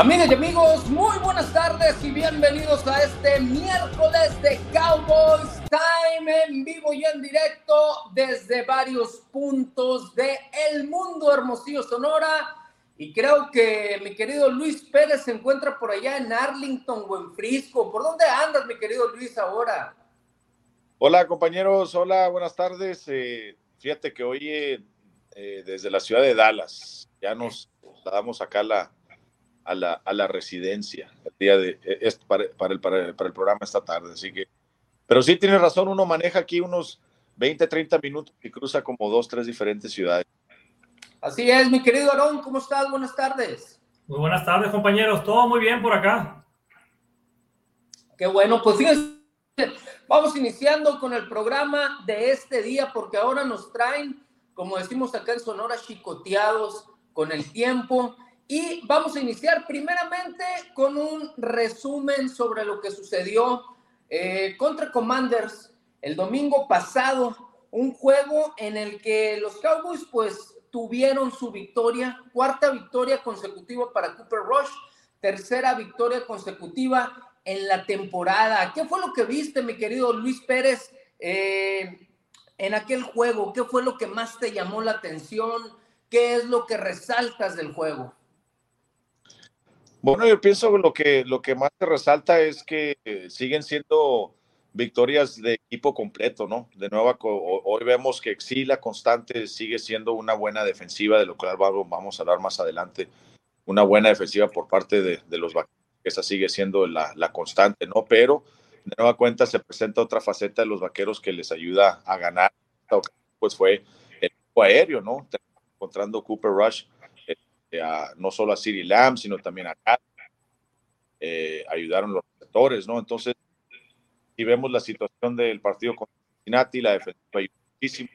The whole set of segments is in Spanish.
Amigas y amigos, muy buenas tardes y bienvenidos a este miércoles de Cowboys Time en vivo y en directo desde varios puntos de el mundo Hermosillo Sonora. Y creo que mi querido Luis Pérez se encuentra por allá en Arlington o en Frisco. ¿Por dónde andas, mi querido Luis, ahora? Hola, compañeros. Hola, buenas tardes. Eh, fíjate que hoy eh, desde la ciudad de Dallas ya nos damos acá la, a la, a la residencia el día de, eh, para, para, el, para, el, programa esta tarde. Así que, pero sí tiene razón, uno maneja aquí unos 20, 30 minutos y cruza como dos, tres diferentes ciudades. Así es, mi querido Aarón, ¿cómo estás? Buenas tardes. Muy buenas tardes, compañeros. Todo muy bien por acá. Qué bueno, pues fíjense, vamos iniciando con el programa de este día, porque ahora nos traen, como decimos acá en Sonora, chicoteados con el tiempo. Y vamos a iniciar primeramente con un resumen sobre lo que sucedió eh, contra Commanders el domingo pasado, un juego en el que los Cowboys pues tuvieron su victoria, cuarta victoria consecutiva para Cooper Rush, tercera victoria consecutiva en la temporada. ¿Qué fue lo que viste, mi querido Luis Pérez, eh, en aquel juego? ¿Qué fue lo que más te llamó la atención? ¿Qué es lo que resaltas del juego? Bueno, yo pienso que lo que, más te resalta es que eh, siguen siendo victorias de equipo completo, ¿no? De nuevo, hoy vemos que sí, la constante sigue siendo una buena defensiva, de lo cual vamos a hablar más adelante, una buena defensiva por parte de, los vaqueros, esa sigue siendo la, la, constante, ¿no? Pero de nueva cuenta se presenta otra faceta de los vaqueros que les ayuda a ganar, pues fue el aéreo, ¿no? Encontrando Cooper Rush este, no solo a Siri Lamb, sino también a. Eh, ayudaron los receptores, ¿no? Entonces, si vemos la situación del partido contra Cincinnati, la muchísimo.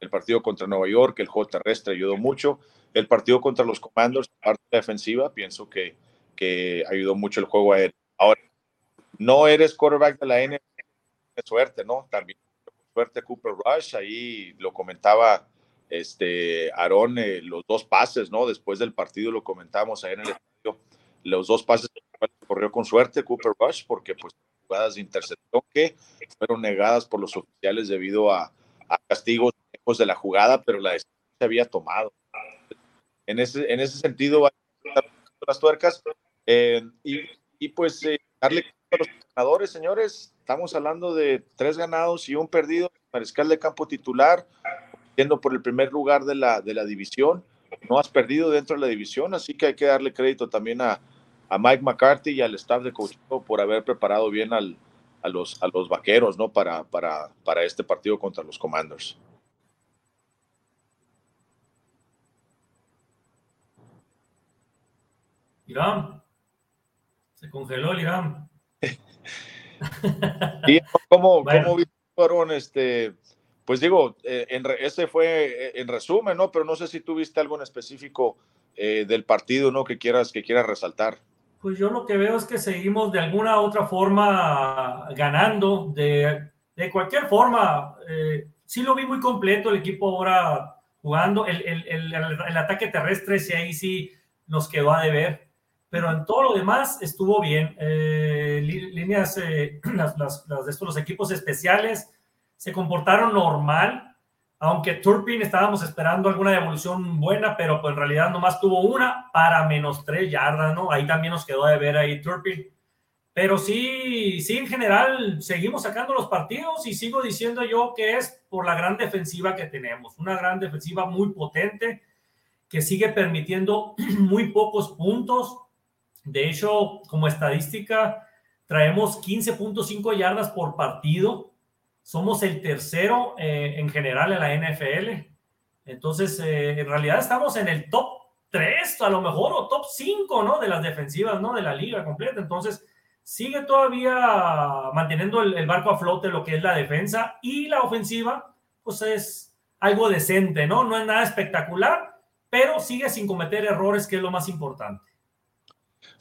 El partido contra Nueva York, el juego terrestre ayudó mucho. El partido contra los Commanders, parte defensiva, pienso que, que ayudó mucho el juego aéreo. Ahora, no eres quarterback de la NFL, suerte, ¿no? También suerte Cooper Rush, ahí lo comentaba este, Aarón, eh, los dos pases, ¿no? Después del partido lo comentamos ahí en el estadio, los dos pases corrió con suerte Cooper Rush, porque pues jugadas de intercepción que fueron negadas por los oficiales debido a, castigos de la jugada, pero la decisión se había tomado. En ese, en ese sentido, las tuercas eh, y, y, pues eh, darle a los ganadores, señores. Estamos hablando de tres ganados y un perdido, mariscal de campo titular, yendo por el primer lugar de la, de la división. No has perdido dentro de la división, así que hay que darle crédito también a, a Mike McCarthy y al staff de coach por haber preparado bien al, a, los, a los vaqueros ¿no? para, para, para este partido contra los Commanders. Irán, se congeló el Irán. ¿Y cómo, cómo fueron este, pues digo, eh, en ese fue eh, en resumen, ¿no? Pero no sé si tuviste algo en específico eh, del partido, ¿no? Que quieras, que quieras resaltar. Pues yo lo que veo es que seguimos de alguna u otra forma ganando, de, cualquier forma. sí lo vi muy completo el equipo ahora jugando. El, el, el, ataque terrestre, sí, ahí sí nos quedó a deber. Pero en todo lo demás estuvo bien. líneas, de estos, los equipos especiales se comportaron normal, aunque Turpin estábamos esperando alguna devolución buena, pero pues en realidad nomás tuvo una para menos tres yardas, ¿no? Ahí también nos quedó de ver ahí Turpin. Pero sí, sí, en general seguimos sacando los partidos y sigo diciendo yo que es por la gran defensiva que tenemos, una gran defensiva muy potente que sigue permitiendo muy pocos puntos. De hecho, como estadística, traemos 15.5 yardas por partido somos el tercero eh, en general en la NFL. Entonces, eh, en realidad estamos en el top 3, a lo mejor, o top 5, ¿no? De las defensivas, ¿no? De la liga completa. Entonces, sigue todavía manteniendo el, barco a flote lo que es la defensa y la ofensiva, pues es algo decente, ¿no? No es nada espectacular, pero sigue sin cometer errores, que es lo más importante.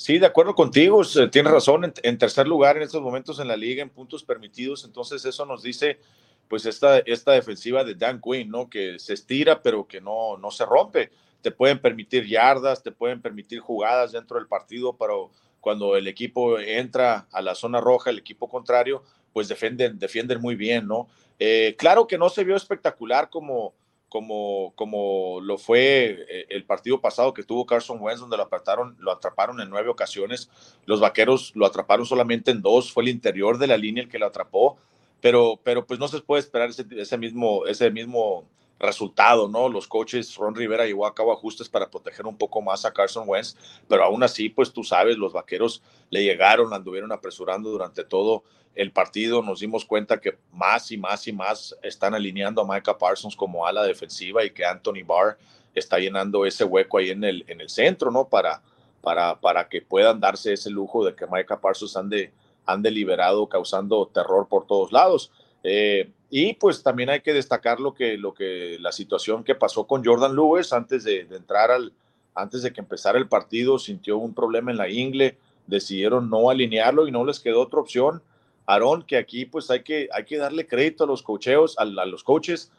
Sí, de acuerdo contigo, tienes razón, en, tercer lugar en estos momentos en la liga en puntos permitidos, entonces eso nos dice pues esta, esta defensiva de Dan Quinn, ¿no? Que se estira pero que no, no se rompe. te pueden permitir yardas, te pueden permitir jugadas dentro del partido, pero cuando el equipo entra a la zona roja, el equipo contrario, pues defienden, defienden muy bien, ¿no? Eh, claro que no se vio espectacular como, como, como lo fue eh, el partido pasado que tuvo Carson Wentz, donde lo, apartaron, lo atraparon en nueve ocasiones. Los vaqueros lo atraparon solamente en dos, fue el interior de la línea el que lo atrapó, pero, pero pues no se puede esperar ese, ese mismo, ese mismo resultado, ¿no? Los coaches, Ron Rivera llevó a cabo ajustes para proteger un poco más a Carson Wentz, pero aún así, pues tú sabes, los vaqueros le llegaron, anduvieron apresurando durante todo el partido, nos dimos cuenta que más y más y más están alineando a Micah Parsons como ala defensiva y que Anthony Barr está llenando ese hueco ahí en el, en el centro, ¿no? Para, para, para que puedan darse ese lujo de que Micah Parsons ande, ande liberado, causando terror por todos lados. Eh, y pues también hay que destacar lo que, lo que, la situación que pasó con Jordan Lewis antes de, entrar al, antes de que empezara el partido, sintió un problema en la ingle, decidieron no alinearlo y no les quedó otra opción. Aarón, que aquí pues hay que, hay que darle crédito a los cocheos, a, los coaches.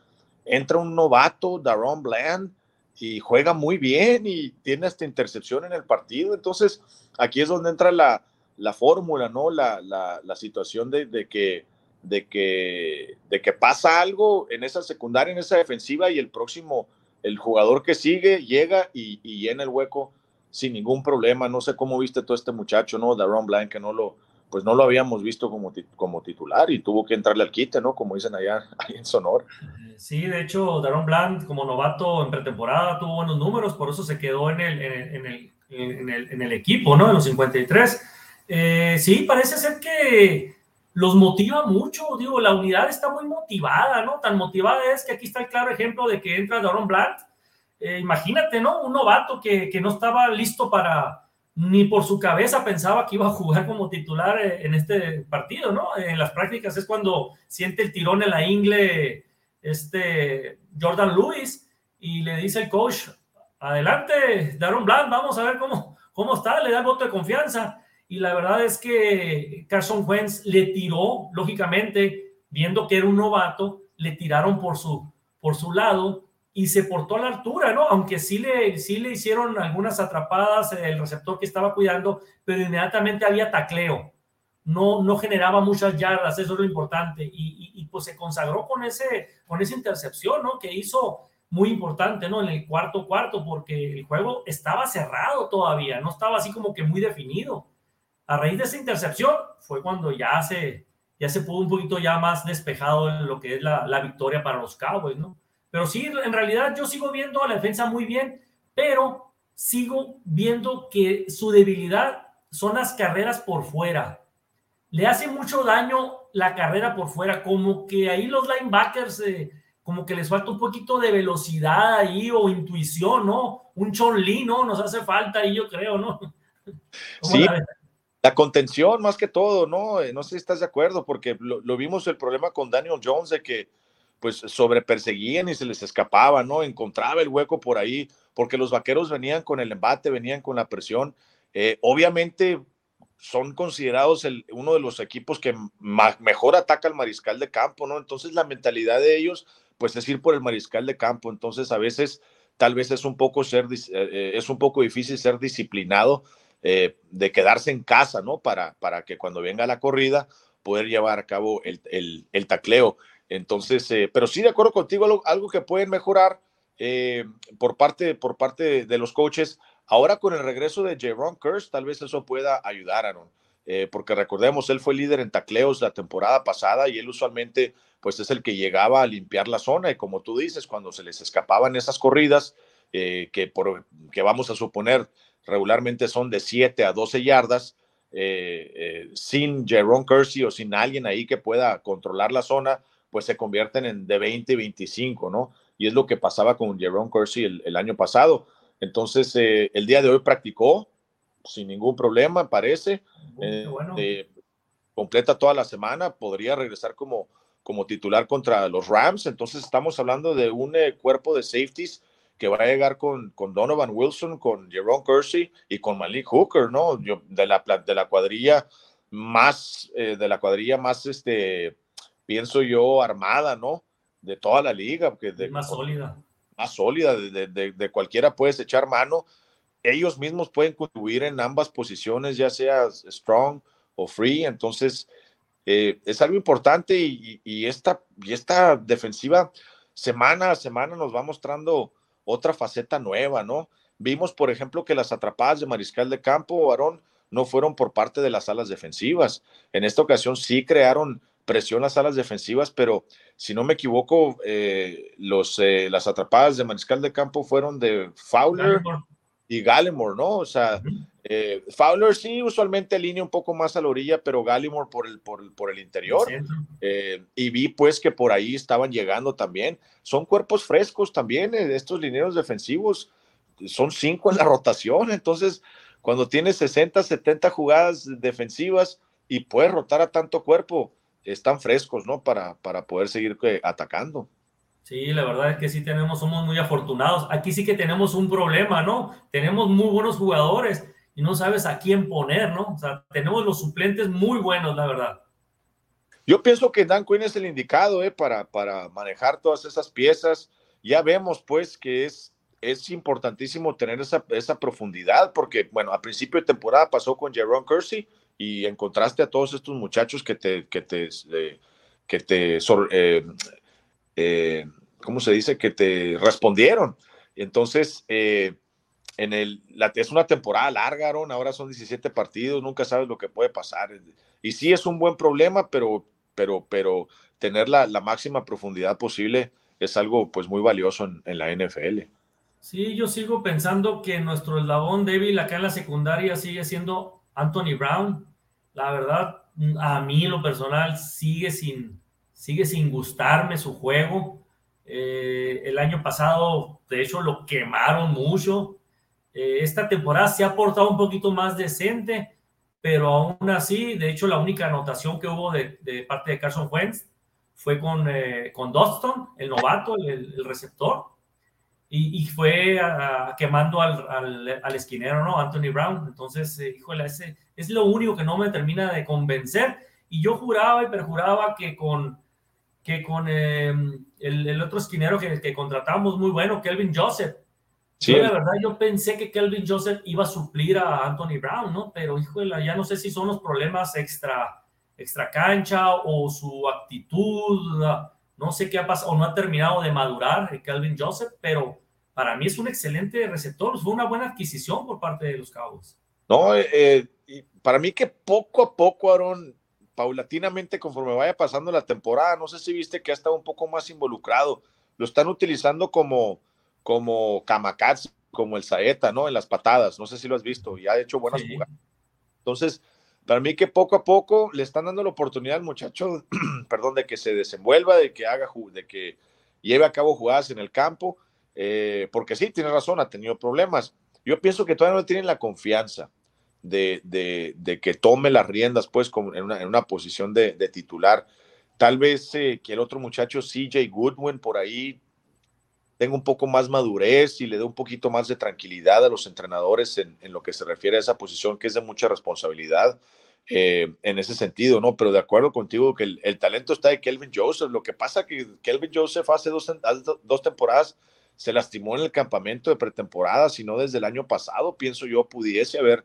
Entra un novato, Daron Bland, y juega muy bien y tiene esta intercepción en el partido. Entonces, aquí es donde entra la, la fórmula, ¿no? La, la, situación de que de que, de que pasa algo en esa secundaria, en esa defensiva y el próximo, el jugador que sigue, llega y, llena el hueco sin ningún problema. No sé cómo viste todo este muchacho, ¿no? Daron Blanc, que no lo, pues no lo habíamos visto como, como titular y tuvo que entrarle al quite, ¿no? Como dicen allá, en Sonor. Sí, de hecho, Daron Blanc como novato en pretemporada tuvo buenos números, por eso se quedó en el, en el, en el, en el equipo, ¿no? En los 53. Eh, sí, parece ser que los motiva mucho, digo, la unidad está muy motivada, ¿no? Tan motivada es que aquí está el claro ejemplo de que entra Daron Bland. Eh, imagínate, ¿no? Un novato que, que, no estaba listo para, ni por su cabeza pensaba que iba a jugar como titular eh, en este partido, ¿no? En las prácticas es cuando siente el tirón en la ingle este Jordan Lewis y le dice el coach, adelante, Daron Bland, vamos a ver cómo, cómo está, le da el voto de confianza y la verdad es que Carson Wentz le tiró, lógicamente, viendo que era un novato, le tiraron por su, por su lado y se portó a la altura, ¿no? Aunque sí le, sí le hicieron algunas atrapadas el receptor que estaba cuidando, pero inmediatamente había tacleo. No, no generaba muchas yardas, eso es lo importante. Y, y, pues se consagró con, ese, con esa intercepción, ¿no? Que hizo muy importante, ¿no? En el cuarto cuarto, porque el juego estaba cerrado todavía, no estaba así como que muy definido a raíz de esa intercepción fue cuando ya se, ya se pudo un poquito ya más despejado en lo que es la, la victoria para los Cowboys, ¿no? Pero sí, en realidad yo sigo viendo a la defensa muy bien, pero sigo viendo que su debilidad son las carreras por fuera. Le hace mucho daño la carrera por fuera, como que ahí los linebackers, eh, como que les falta un poquito de velocidad ahí o intuición, ¿no? Un Chon Lee, ¿no? Nos hace falta ahí, yo creo, ¿no? Sí, la contención, más que todo, ¿no? Eh, no sé si estás de acuerdo, porque lo, vimos el problema con Daniel Jones de que pues sobre perseguían y se les escapaba, ¿no? Encontraba el hueco por ahí, porque los vaqueros venían con el embate, venían con la presión. Eh, obviamente son considerados uno de los equipos que mejor ataca al mariscal de campo, ¿no? Entonces la mentalidad de ellos, pues es ir por el mariscal de campo. Entonces a veces, tal vez es un poco ser, eh, es un poco difícil ser disciplinado eh, de quedarse en casa, ¿no? Para, para que cuando venga la corrida poder llevar a cabo el, el, tacleo. Entonces, eh, pero sí de acuerdo contigo, algo, que pueden mejorar eh, por, parte, por parte de los coaches. Ahora con el regreso de Jaron Curse, tal vez eso pueda ayudar, Aaron. porque recordemos, él fue líder en tacleos la temporada pasada y él usualmente pues es el que llegaba a limpiar la zona y como tú dices, cuando se les escapaban esas corridas, que, por, que vamos a suponer regularmente son de 7 a 12 yardas, eh, eh, sin Jerome Kersey o sin alguien ahí que pueda controlar la zona, pues se convierten en de 20 y 25, ¿no? Y es lo que pasaba con Jerome Kersey el, año pasado. Entonces, eh, el día de hoy practicó sin ningún problema, parece. completa toda la semana, podría regresar como, como titular contra los Rams. Entonces, estamos hablando de un cuerpo de safeties que va a llegar con, con Donovan Wilson, con Jerome Kersey y con Malik Hooker, ¿no? Yo, de, la, de la cuadrilla más, eh, de la cuadrilla más, este, pienso yo, armada, ¿no? De toda la liga. de, más sólida. más sólida, de, de, cualquiera puedes echar mano. Ellos mismos pueden contribuir en ambas posiciones, ya sea strong o free. Entonces, eh, es algo importante y, y, esta, y esta defensiva semana a semana nos va mostrando otra faceta nueva, ¿no? Vimos, por ejemplo, que las atrapadas de Mariscal de Campo, Varón, no fueron por parte de las alas defensivas. En esta ocasión sí crearon presión las alas defensivas, pero si no me equivoco, eh, los, eh, las atrapadas de Mariscal de Campo fueron de Fowler y Gallimore, ¿no? O sea, eh, Fowler sí usualmente línea un poco más a la orilla, pero Gallimore por el, por, por el interior. y vi pues que por ahí estaban llegando también. Son cuerpos frescos también, estos lineros defensivos son cinco en la rotación, entonces cuando tienes 60, 70 jugadas defensivas y puedes rotar a tanto cuerpo, están frescos, ¿no? Para, para poder seguir eh, atacando. Sí, la verdad es que sí tenemos, somos muy afortunados. Aquí sí que tenemos un problema, ¿no? Tenemos muy buenos jugadores y no sabes a quién poner, ¿no? O sea, tenemos los suplentes muy buenos, la verdad. Yo pienso que Dan Quinn es el indicado, ¿eh? Para, para manejar todas esas piezas. Ya vemos, pues, que es es importantísimo tener esa, esa profundidad, porque, bueno, a principio de temporada pasó con Jerome Kersey y encontraste a todos estos muchachos que te, que te, eh, que te eh, eh, ¿cómo se dice? Que te respondieron. Entonces, en la, es una temporada larga, Aaron, ahora son 17 partidos, nunca sabes lo que puede pasar. Y sí es un buen problema, pero, pero, pero tener la, máxima profundidad posible es algo pues muy valioso en, en la NFL. Sí, yo sigo pensando que nuestro eslabón débil acá en la secundaria sigue siendo Anthony Brown. La verdad, a mí lo personal sigue sin, sigue sin gustarme su juego. Eh, el año pasado, de hecho, lo quemaron mucho. Eh, esta temporada se ha portado un poquito más decente, pero aún así, de hecho, la única anotación que hubo de, parte de Carson Wentz fue con, eh, con Doston, el novato, el receptor y, fue quemando al, al, esquinero, ¿no? Anthony Brown. Entonces, eh, híjole, ese es lo único que no me termina de convencer. Y yo juraba y perjuraba que con, que con em, el, el, otro esquinero que, que, contratamos muy bueno, Kelvin Joseph. Sí. Yo, la verdad, yo pensé que Kelvin Joseph iba a suplir a Anthony Brown, ¿no? Pero, híjole, ya no sé si son los problemas extra, extra cancha o su actitud. No sé qué ha pasado, o no ha terminado de madurar Kelvin Joseph, pero para mí es un excelente receptor, fue una buena adquisición por parte de los Cabos. No, eh, eh para mí que poco a poco, Aaron, paulatinamente, conforme vaya pasando la temporada, no sé si viste que ha estado un poco más involucrado, lo están utilizando como, como kamikaze, como el saeta, ¿no? En las patadas, no sé si lo has visto, y ha hecho buenas jugadas. Entonces, para mí que poco a poco le están dando la oportunidad al muchacho, perdón, de que se desenvuelva, de que haga, de que lleve a cabo jugadas en el campo eh, porque sí, tiene razón, ha tenido problemas. Yo pienso que todavía no tienen la confianza de, de, que tome las riendas, pues, como en, una, posición de, titular. Tal vez eh, que el otro muchacho, CJ Goodwin, por ahí tenga un poco más madurez y le dé un poquito más de tranquilidad a los entrenadores en, lo que se refiere a esa posición, que es de mucha responsabilidad. Eh, en ese sentido, ¿no? Pero de acuerdo contigo que el, talento está de Kelvin Joseph. Lo que pasa que Kelvin Joseph hace dos, dos temporadas se lastimó en el campamento de pretemporada, sino desde el año pasado, pienso yo, pudiese haber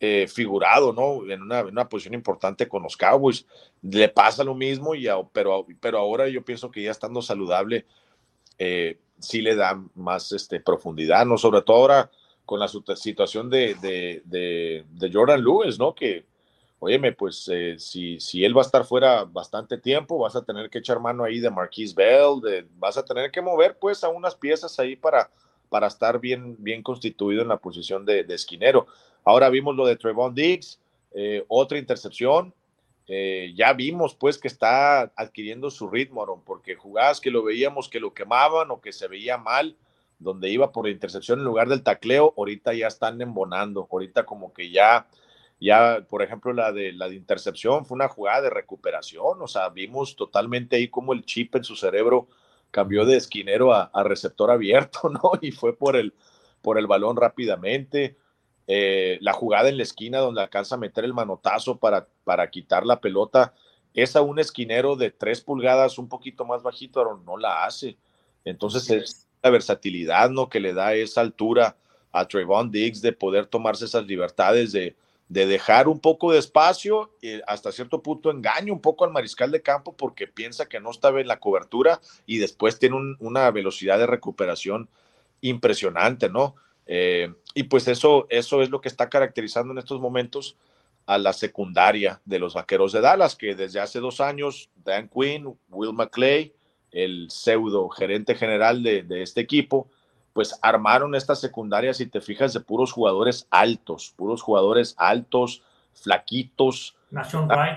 eh, figurado, ¿no? En una, posición importante con los Cowboys. Le pasa lo mismo, y, pero, pero ahora yo pienso que ya estando saludable, eh, sí le da más este, profundidad, ¿no? Sobre todo ahora con la situación de, de, de Jordan Lewis, ¿no? Que óyeme, pues eh, si, si él va a estar fuera bastante tiempo, vas a tener que echar mano ahí de Marquise Bell, de, vas a tener que mover pues a unas piezas ahí para, para estar bien, bien constituido en la posición de, esquinero. Ahora vimos lo de Trevon Diggs, eh, otra intercepción. Eh, ya vimos pues que está adquiriendo su ritmo, Aaron, porque jugadas que lo veíamos que lo quemaban o que se veía mal, donde iba por intercepción en lugar del tacleo, ahorita ya están embonando, ahorita como que ya ya, por ejemplo, la de la de intercepción fue una jugada de recuperación, o sea, vimos totalmente ahí como el chip en su cerebro cambió de esquinero a, receptor abierto, ¿no? Y fue por el, por el balón rápidamente. Eh, la jugada en la esquina donde alcanza a meter el manotazo para, para quitar la pelota, esa un esquinero de tres pulgadas, un poquito más bajito, no la hace. Entonces la versatilidad, ¿no? Que le da esa altura a Trayvon Diggs de poder tomarse esas libertades de, de dejar un poco de espacio y hasta cierto punto engaño un poco al mariscal de campo porque piensa que no estaba en la cobertura y después tiene una velocidad de recuperación impresionante, ¿no? Eh, y pues eso, eso es lo que está caracterizando en estos momentos a la secundaria de los Vaqueros de Dallas, que desde hace dos años Dan Quinn, Will McClay, el pseudo gerente general de, de este equipo, pues armaron esta secundaria, si te fijas, de puros jugadores altos, puros jugadores altos, flaquitos. Ah,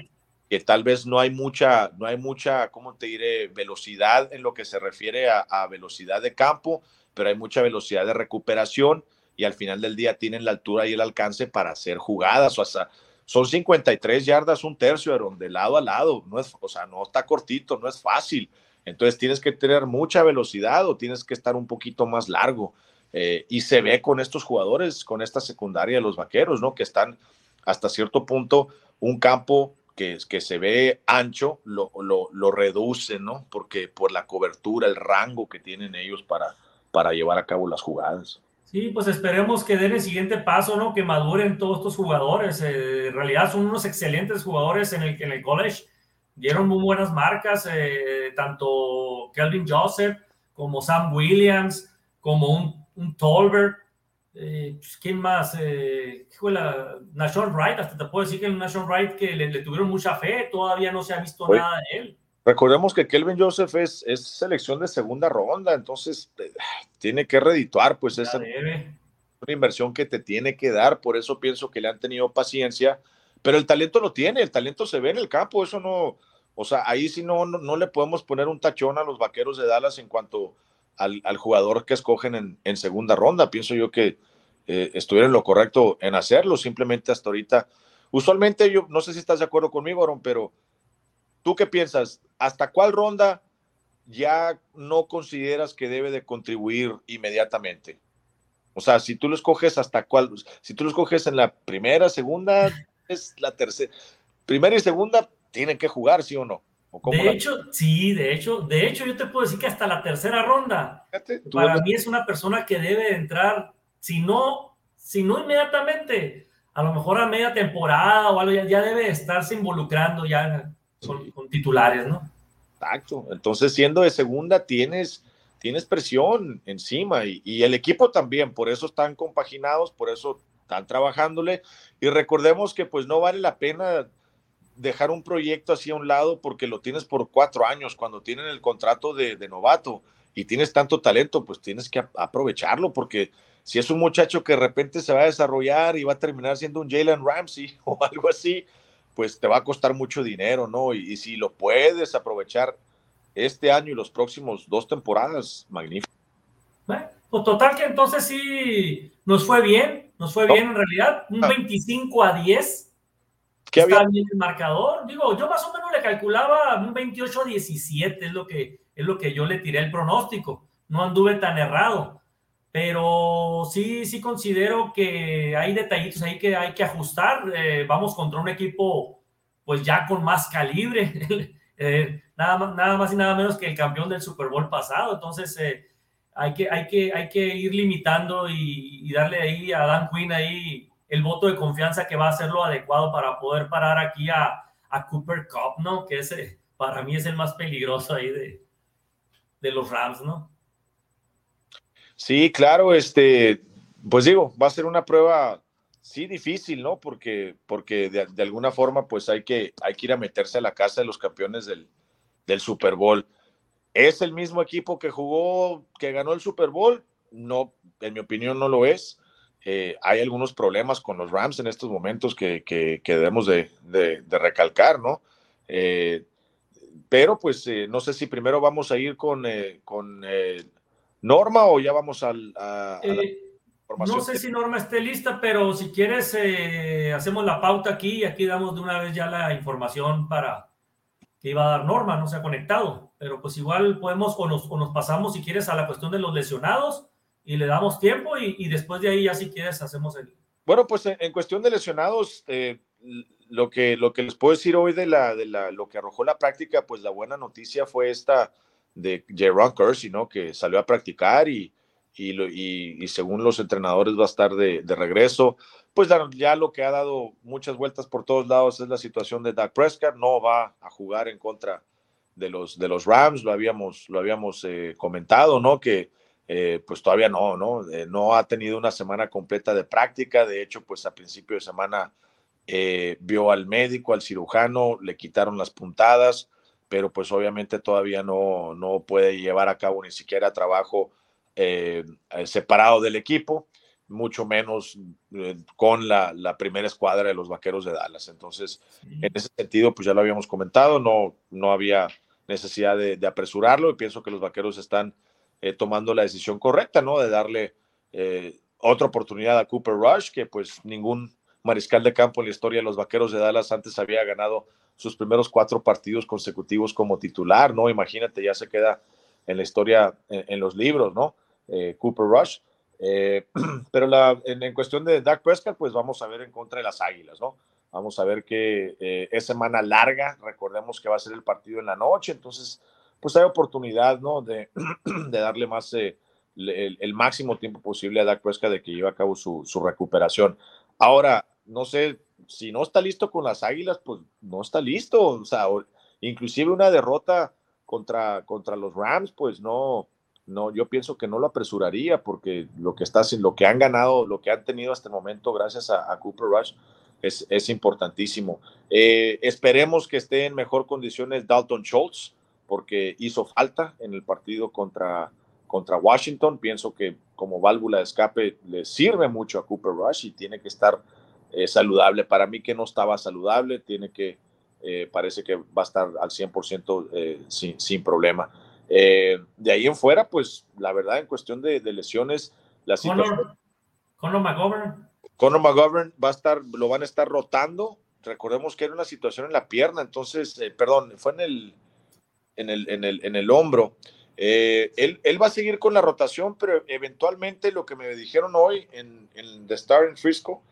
que tal vez no hay mucha, no hay mucha, ¿cómo te diré?, velocidad en lo que se refiere a, velocidad de campo, pero hay mucha velocidad de recuperación y al final del día tienen la altura y el alcance para hacer jugadas. O sea, son 53 yardas, un tercio, de lado a lado. No es, o sea, no está cortito, no es fácil. Entonces tienes que tener mucha velocidad o tienes que estar un poquito más largo. Eh, y se ve con estos jugadores, con esta secundaria de los vaqueros, ¿no? Que están hasta cierto punto un campo que, que se ve ancho, lo, lo, lo reduce, ¿no? Porque por la cobertura, el rango que tienen ellos para, para llevar a cabo las jugadas. Sí, pues esperemos que den el siguiente paso, ¿no? Que maduren todos estos jugadores. Eh, en realidad son unos excelentes jugadores en el, en el college dieron muy buenas marcas, eh, tanto Kelvin Joseph como Sam Williams, como un, un Tolbert. Eh, pues, ¿Quién más? Eh, la Nashon Wright, hasta te puedo decir que el Nashon Wright que le, tuvieron mucha fe, todavía no se ha visto nada de él. Recordemos que Kelvin Joseph es, es selección de segunda ronda, entonces eh, tiene que redituar, pues es una inversión que te tiene que dar, por eso pienso que le han tenido paciencia pero el talento lo tiene, el talento se ve en el campo, eso no, o sea, ahí sí no, no, le podemos poner un tachón a los vaqueros de Dallas en cuanto al, jugador que escogen en, segunda ronda. Pienso yo que eh, estuvieron lo correcto en hacerlo, simplemente hasta ahorita. Usualmente yo no sé si estás de acuerdo conmigo, Aaron, pero ¿tú qué piensas? ¿Hasta cuál ronda ya no consideras que debe de contribuir inmediatamente? O sea, si tú lo escoges hasta cuál, si tú lo escoges en la primera, segunda, es la tercera. Primera y segunda tienen que jugar, ¿sí o no? de hecho, sí, de hecho, de hecho, yo te puedo decir que hasta la tercera ronda, para mí es una persona que debe entrar, si no, si no inmediatamente, a lo mejor a media temporada o algo, ya, debe estarse involucrando ya con, titulares, ¿no? Exacto. Entonces, siendo de segunda, tienes, tienes presión encima y, y, el equipo también, por eso están compaginados, por eso están trabajándole y recordemos que pues no vale la pena dejar un proyecto así a un lado porque lo tienes por cuatro años, cuando tienen el contrato de, novato y tienes tanto talento, pues tienes que aprovecharlo porque si es un muchacho que de repente se va a desarrollar y va a terminar siendo un Jalen Ramsey o algo así, pues te va a costar mucho dinero, ¿no? Y, y si lo puedes aprovechar este año y los próximos dos temporadas, magnífico. Pues total que entonces sí nos fue bien, nos fue bien en realidad, un 25 ah. a 10. ¿Qué Está bien el marcador. Digo, yo más o menos le calculaba un 28 a 17, es lo que, es lo que yo le tiré el pronóstico. No anduve tan errado. Pero sí, sí considero que hay detallitos ahí que hay que ajustar. Eh, vamos contra un equipo, pues ya con más calibre. Eh, nada, más, nada más y nada menos que el campeón del Super Bowl pasado. Entonces, eh, hay que, hay que, hay que ir limitando y, darle ahí a Dan Quinn ahí el voto de confianza que va a ser lo adecuado para poder parar aquí a, a Cooper Cup, ¿no? Que ese para mí es el más peligroso ahí de, de los Rams, ¿no? Sí, claro, este, pues digo, va a ser una prueba, sí, difícil, ¿no? Porque, porque de, de, alguna forma, pues hay que, hay que ir a meterse a la casa de los campeones del, del Super Bowl. ¿Es el mismo equipo que jugó, que ganó el Super Bowl? No, en mi opinión no lo es. Eh, hay algunos problemas con los Rams en estos momentos que, debemos de, recalcar, ¿no? Eh, pero pues eh, no sé si primero vamos a ir con, con Norma o ya vamos al, a, No sé si Norma esté lista, pero si quieres hacemos la pauta aquí y aquí damos de una vez ya la información para que iba a dar Norma, no se ha conectado pero pues igual podemos o nos, o nos, pasamos si quieres a la cuestión de los lesionados y le damos tiempo y, y después de ahí ya si quieres hacemos el... Bueno, pues en, cuestión de lesionados, eh, lo, que, lo que les puedo decir hoy de, la, de la, lo que arrojó la práctica, pues la buena noticia fue esta de Jaron Kersey, ¿no? Que salió a practicar y, y, según los entrenadores va a estar de, de, regreso. Pues ya lo que ha dado muchas vueltas por todos lados es la situación de Dak Prescott. No va a jugar en contra de los, de los Rams, lo habíamos, lo habíamos eh, comentado, ¿no? Que eh, pues todavía no, ¿no? Eh, no ha tenido una semana completa de práctica. De hecho, pues a principio de semana vio al médico, al cirujano, le quitaron las puntadas pero pues obviamente todavía no, no puede llevar a cabo ni siquiera trabajo eh, separado del equipo, mucho menos eh, con la, la, primera escuadra de los Vaqueros de Dallas. Entonces, en ese sentido, pues ya lo habíamos comentado, no, no había necesidad de, apresurarlo y pienso que los Vaqueros están eh, tomando la decisión correcta, ¿no? De darle otra oportunidad a Cooper Rush, que pues ningún mariscal de campo en la historia de los Vaqueros de Dallas antes había ganado sus primeros cuatro partidos consecutivos como titular, ¿no? Imagínate, ya se queda en la historia, en, los libros, ¿no? Eh, Cooper Rush. Eh, pero la, en, cuestión de Dak Prescott, pues vamos a ver en contra de las Águilas, ¿no? Vamos a ver que eh, es semana larga, recordemos que va a ser el partido en la noche, entonces, pues hay oportunidad, ¿no? De, darle más, el, el, máximo tiempo posible a Dak Prescott de que lleve a cabo su recuperación. Ahora, no sé, si no está listo con las Águilas, pues no está listo. O sea, inclusive una derrota contra, contra los Rams, pues no, no, yo pienso que no lo apresuraría porque lo que está lo que han ganado, lo que han tenido hasta el momento gracias a, Cooper Rush es, es importantísimo. Eh, esperemos que esté en mejor condiciones Dalton Schultz porque hizo falta en el partido contra, contra Washington. Pienso que como válvula de escape le sirve mucho a Cooper Rush y tiene que estar eh, saludable. Para mí que no estaba saludable, tiene que, eh, parece que va a estar al 100% eh, sin, sin, problema. de ahí en fuera, pues la verdad, en cuestión de, lesiones, la situación... Conor McGovern. Conor McGovern va a estar, lo van a estar rotando. Recordemos que era una situación en la pierna, entonces, perdón, fue en el, en el, en el, en el hombro. él, él, va a seguir con la rotación, pero eventualmente lo que me dijeron hoy en, en The Star en Frisco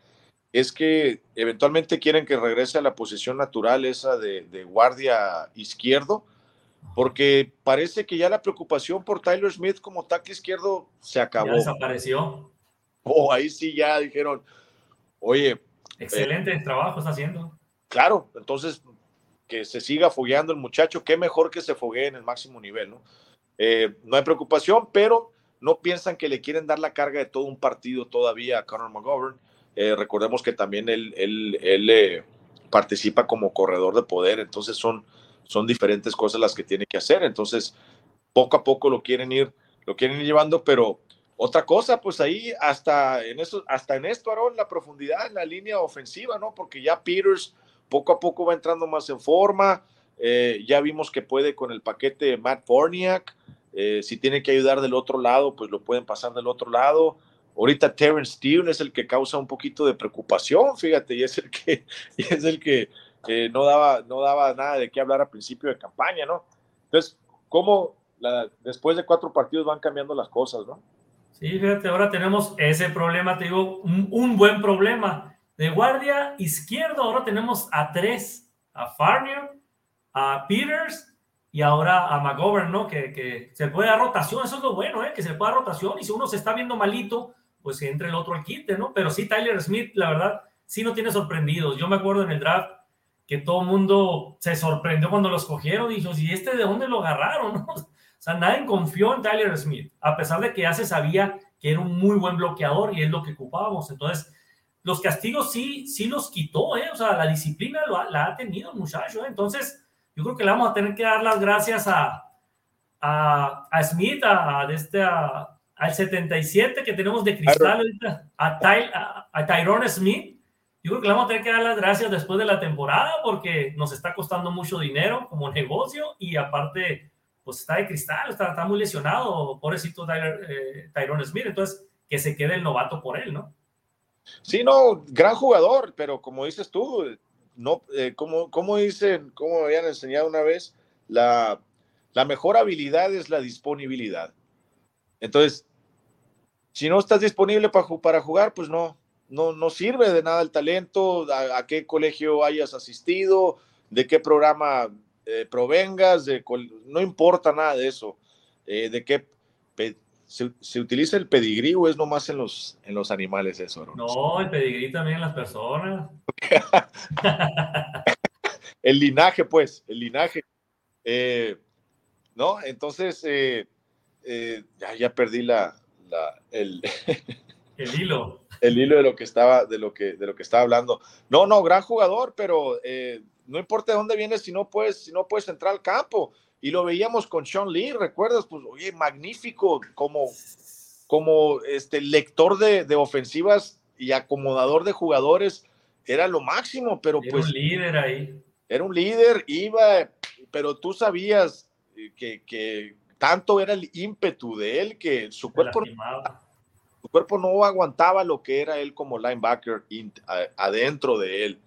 es que eventualmente quieren que regrese a la posición natural esa de, guardia izquierdo, porque parece que ya la preocupación por Tyler Smith como tackle izquierdo se acabó. Ya desapareció. Oh, ahí sí ya dijeron, oye. Excelente eh, trabajo está haciendo. Claro, entonces que se siga fogueando el muchacho, qué mejor que se foguee en el máximo nivel, ¿no? Eh, no hay preocupación, pero no piensan que le quieren dar la carga de todo un partido todavía a Conor McGovern eh, recordemos que también él, él, eh, participa como corredor de poder, entonces son, son diferentes cosas las que tiene que hacer. Entonces, poco a poco lo quieren ir, lo quieren ir llevando, pero otra cosa, pues ahí hasta en eso, hasta en esto, Aaron, la profundidad en la línea ofensiva, ¿no? Porque ya Peters poco a poco va entrando más en forma. Eh, ya vimos que puede con el paquete Matt Forniak. si tiene que ayudar del otro lado, pues lo pueden pasar del otro lado. Ahorita Terrence Steele es el que causa un poquito de preocupación, fíjate, y es el que, es el que no, daba, no daba nada de qué hablar a principio de campaña, ¿no? Entonces, ¿cómo después de cuatro partidos van cambiando las cosas, ¿no? Sí, fíjate, ahora tenemos ese problema, te digo, un, buen problema. De guardia izquierdo, ahora tenemos a tres, a Farnier, a Peters y ahora a McGovern, ¿no? Que, que, se puede dar rotación, eso es lo bueno, ¿eh? Que se puede dar rotación y si uno se está viendo malito, pues entre el otro al quite, ¿no? Pero sí, Tyler Smith, la verdad, sí no tiene sorprendidos. Yo me acuerdo en el draft que todo el mundo se sorprendió cuando los cogieron y dijo, ¿y este de dónde lo agarraron? O sea, nadie confió en Tyler Smith, a pesar de que ya se sabía que era un muy buen bloqueador y es lo que ocupábamos. Entonces, los castigos sí, sí los quitó, ¿eh? O sea, la disciplina lo la ha tenido el muchacho, ¿eh? Entonces, yo creo que le vamos a tener que dar las gracias a, a, Smith, a, a, este, al 77 que tenemos de cristal ahorita, a, a, Tyrone Smith. Yo creo que le vamos a tener que dar las gracias después de la temporada porque nos está costando mucho dinero como negocio y aparte, pues está de cristal, está, está muy lesionado, pobrecito Tyler, eh, Tyrone Smith. Entonces, que se quede el novato por él, ¿no? Sí, no, gran jugador, pero como dices tú, no, eh, como, como dicen, como me habían enseñado una vez, la, la mejor habilidad es la disponibilidad. Entonces, si no estás disponible para, para jugar, pues no, no, no sirve de nada el talento, a, qué colegio hayas asistido, de qué programa eh, provengas, de, no importa nada de eso. Eh, de qué se, utiliza el pedigrí o es nomás en los, en los animales eso? No, el pedigrí también en las personas. el linaje, pues, el linaje. Eh, ¿No? Entonces, ya, ya perdí la, la el, el hilo. El hilo de lo que estaba, de lo que, de lo que estaba hablando. No, no, gran jugador, pero no importa de dónde vienes si no puedes, si no puedes entrar al campo. Y lo veíamos con Sean Lee, ¿recuerdas? Pues, oye, magnífico como, como este lector de, de ofensivas y acomodador de jugadores. Era lo máximo, pero era pues. un líder ahí. Era un líder, iba, pero tú sabías que, que tanto era el ímpetu de él que su cuerpo, su cuerpo no aguantaba lo que era él como linebacker adentro de él.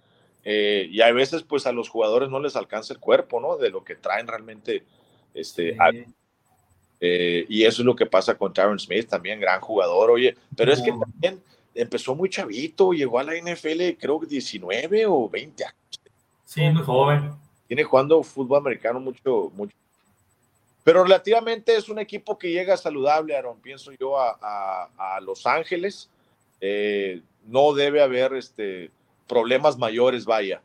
Eh, y a veces pues a los jugadores no les alcanza el cuerpo, ¿no? De lo que traen realmente. Este, eh, y eso es lo que pasa con Tyron Smith, también gran jugador, oye, pero es que también empezó muy chavito, llegó a la NFL creo que 19 o 20 años. Sí, muy joven. Tiene jugando fútbol americano mucho, mucho. Pero relativamente es un equipo que llega saludable, Aaron, pienso yo, a, a, Los Ángeles. Eh, no debe haber este, problemas mayores, vaya,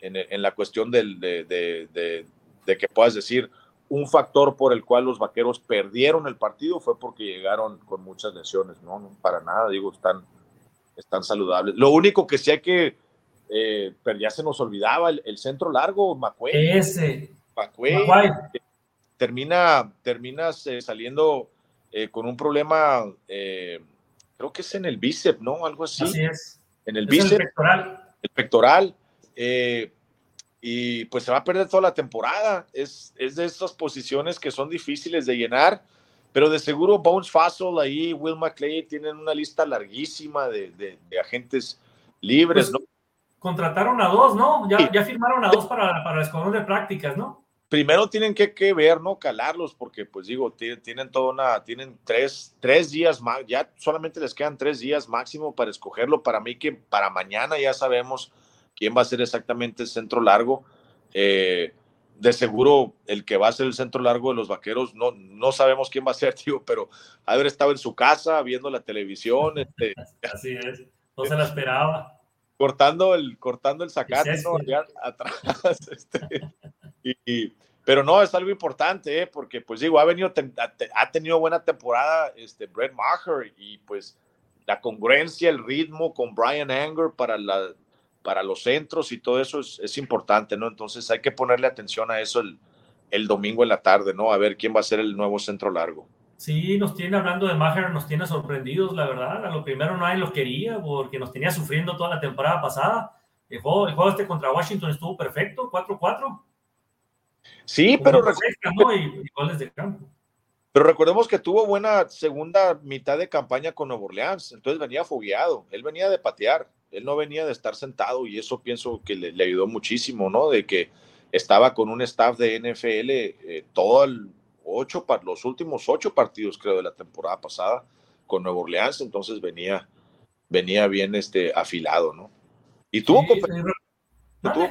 en, la cuestión del, de, que puedas decir un factor por el cual los vaqueros perdieron el partido fue porque llegaron con muchas lesiones, no, no para nada, digo, están, están saludables. Lo único que sí hay que, eh, pero ya se nos olvidaba, el, centro largo, McQuay. Ese. McQuay. Termina, terminas eh, saliendo eh, con un problema, creo que es en el bíceps, ¿no? Algo así. Así es. En el bíceps el pectoral. Eh, y pues se va a perder toda la temporada. Es, es de estas posiciones que son difíciles de llenar, pero de seguro Bones Fassel ahí, Will McClay tienen una lista larguísima de, de, agentes libres, pues, ¿no? Contrataron a dos, ¿no? Ya, ya firmaron a dos para, para el escuadrón de prácticas, ¿no? Primero tienen que, que, ver, ¿no? Calarlos, porque pues digo, tienen, tienen toda una, tienen tres, tres días más, ya solamente les quedan tres días máximo para escogerlo. Para mí que para mañana ya sabemos quién va a ser exactamente el centro largo. Eh, de seguro el que va a ser el centro largo de los vaqueros, no, no sabemos quién va a ser, tío, pero haber estado en su casa viendo la televisión. Este, Así es, no se la esperaba. Cortando el, cortando el sacate, ¿no? atrás. Este, y, pero no, es algo importante, ¿eh? porque pues digo, ha venido, ha tenido buena temporada este Brett Maher y pues la congruencia, el ritmo con Brian Anger para, la, para los centros y todo eso es, es importante, ¿no? Entonces hay que ponerle atención a eso el, el, domingo en la tarde, ¿no? A ver quién va a ser el nuevo centro largo. Sí, nos tiene hablando de Maher, nos tiene sorprendidos, la verdad. A lo primero nadie los quería porque nos tenía sufriendo toda la temporada pasada. El juego, el juego este contra Washington estuvo perfecto, 4-4 Sí, pero, pero recordemos que tuvo buena segunda mitad de campaña con Nuevo Orleans, entonces venía fogueado, él venía de patear, él no venía de estar sentado y eso pienso que le, ayudó muchísimo, ¿no? De que estaba con un staff de NFL eh, todo el ocho, los últimos ocho partidos creo de la temporada pasada con Nuevo Orleans, entonces venía, venía bien este, afilado, ¿no? Y tuvo, tuvo,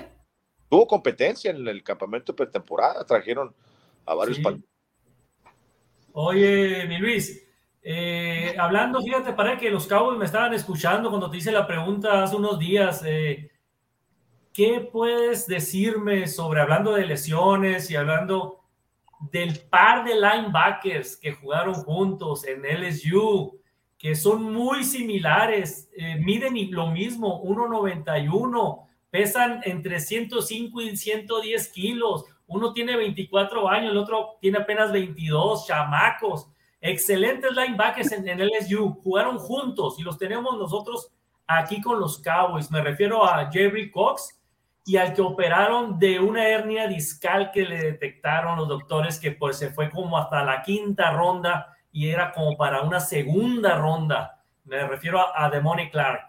tuvo competencia en el campamento de pretemporada, trajeron a varios Oye, mi Luis, eh, hablando, fíjate, para que los Cowboys me estaban escuchando cuando te hice la pregunta hace unos días, eh, ¿qué puedes decirme sobre, hablando de lesiones y hablando del par de linebackers que jugaron juntos en LSU, que son muy similares, eh, miden lo mismo, 1.91, pesan entre 105 y 110 kilos. Uno tiene 24 años, el otro tiene apenas 22, chamacos. Excelentes linebackers en, el LSU. Jugaron juntos y los tenemos nosotros aquí con los Cowboys. Me refiero a Jerry Cox y al que operaron de una hernia discal que le detectaron los doctores que pues se fue como hasta la quinta ronda y era como para una segunda ronda. Me refiero a, a Demone Clark.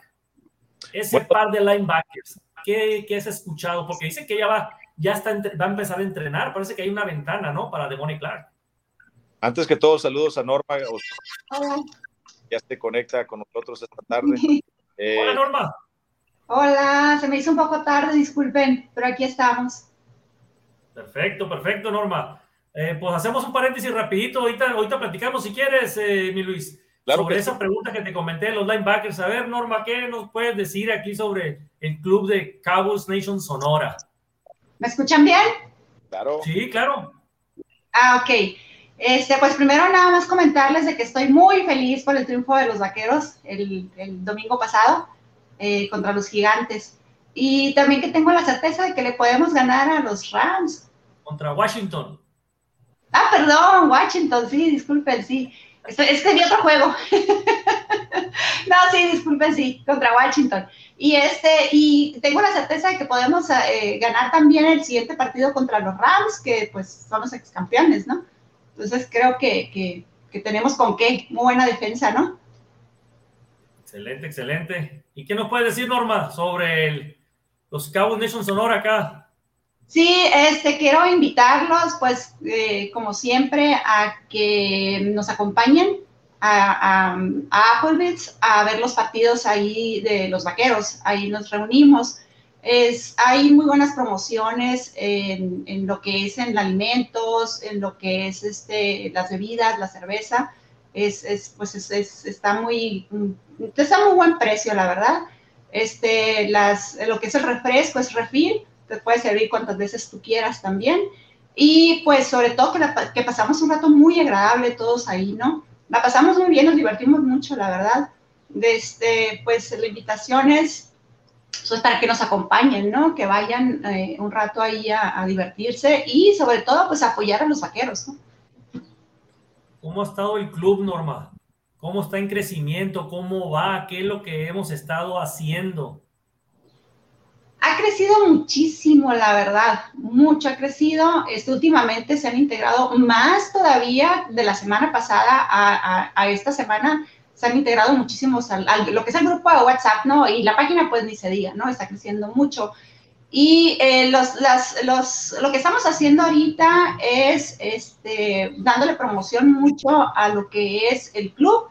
Ese par de linebackers ¿Qué, has escuchado? Porque dice que ella va, ya está, va a empezar a entrenar. Parece que hay una ventana, ¿no? Para Demoni Clark. Antes que todo, saludos a Norma. Hola. Ya se conecta con nosotros esta tarde. Eh, Hola, Norma. Hola, se me hizo un poco tarde, disculpen, pero aquí estamos. Perfecto, perfecto, Norma. Eh, pues hacemos un paréntesis rapidito, ahorita, ahorita platicamos si quieres, eh, mi Luis, sobre esa pregunta que te comenté de los linebackers. A ver, Norma, ¿qué nos puedes decir aquí sobre el club de Cowboys Nation Sonora? ¿Me escuchan bien? Claro. Sí, claro. Ah, ok. Este, pues primero nada más comentarles de que estoy muy feliz por el triunfo de los vaqueros el, domingo pasado eh, contra los gigantes. Y también que tengo la certeza de que le podemos ganar a los Rams. Contra Washington. Ah, perdón, Washington, sí, disculpen, sí. Es que vi otro juego. no, sí, disculpen, sí, contra Washington. Y este, y tengo la certeza de que podemos eh, ganar también el siguiente partido contra los Rams, que pues son los ex campeones, ¿no? Entonces creo que, tenemos con qué, muy buena defensa, ¿no? Excelente, excelente. ¿Y qué nos puede decir, Norma, sobre los Cowboys Nation Sonora acá? Sí, este, quiero invitarlos, pues, eh, como siempre, a que nos acompañen a, a, a Applebeats a ver los partidos ahí de los vaqueros. Ahí nos reunimos hay muy buenas promociones en, lo que es en alimentos, en lo que es este, las bebidas, la cerveza. Es, pues está muy, está muy buen precio, la verdad. Este, las, lo que es el refresco es refil, te puede servir cuantas veces tú quieras también. Y pues sobre todo que, que pasamos un rato muy agradable todos ahí, ¿no? La pasamos muy bien, nos divertimos mucho, la verdad. Este, pues la invitación es es para que nos acompañen, ¿no? Que vayan eh, un rato ahí a, divertirse y sobre todo, pues apoyar a los vaqueros, ¿no? ¿Cómo ha estado el club, Norma? ¿Cómo está en crecimiento? ¿Cómo va? ¿Qué es lo que hemos estado haciendo? Ha crecido muchísimo, la verdad, mucho ha crecido. Este, últimamente se han integrado más todavía de la semana pasada a, esta semana se han integrado muchísimos lo que es el grupo de WhatsApp, ¿no? Y la página, pues ni se diga, ¿no? Está creciendo mucho. Y eh, los, los, lo que estamos haciendo ahorita es este, dándole promoción mucho a lo que es el club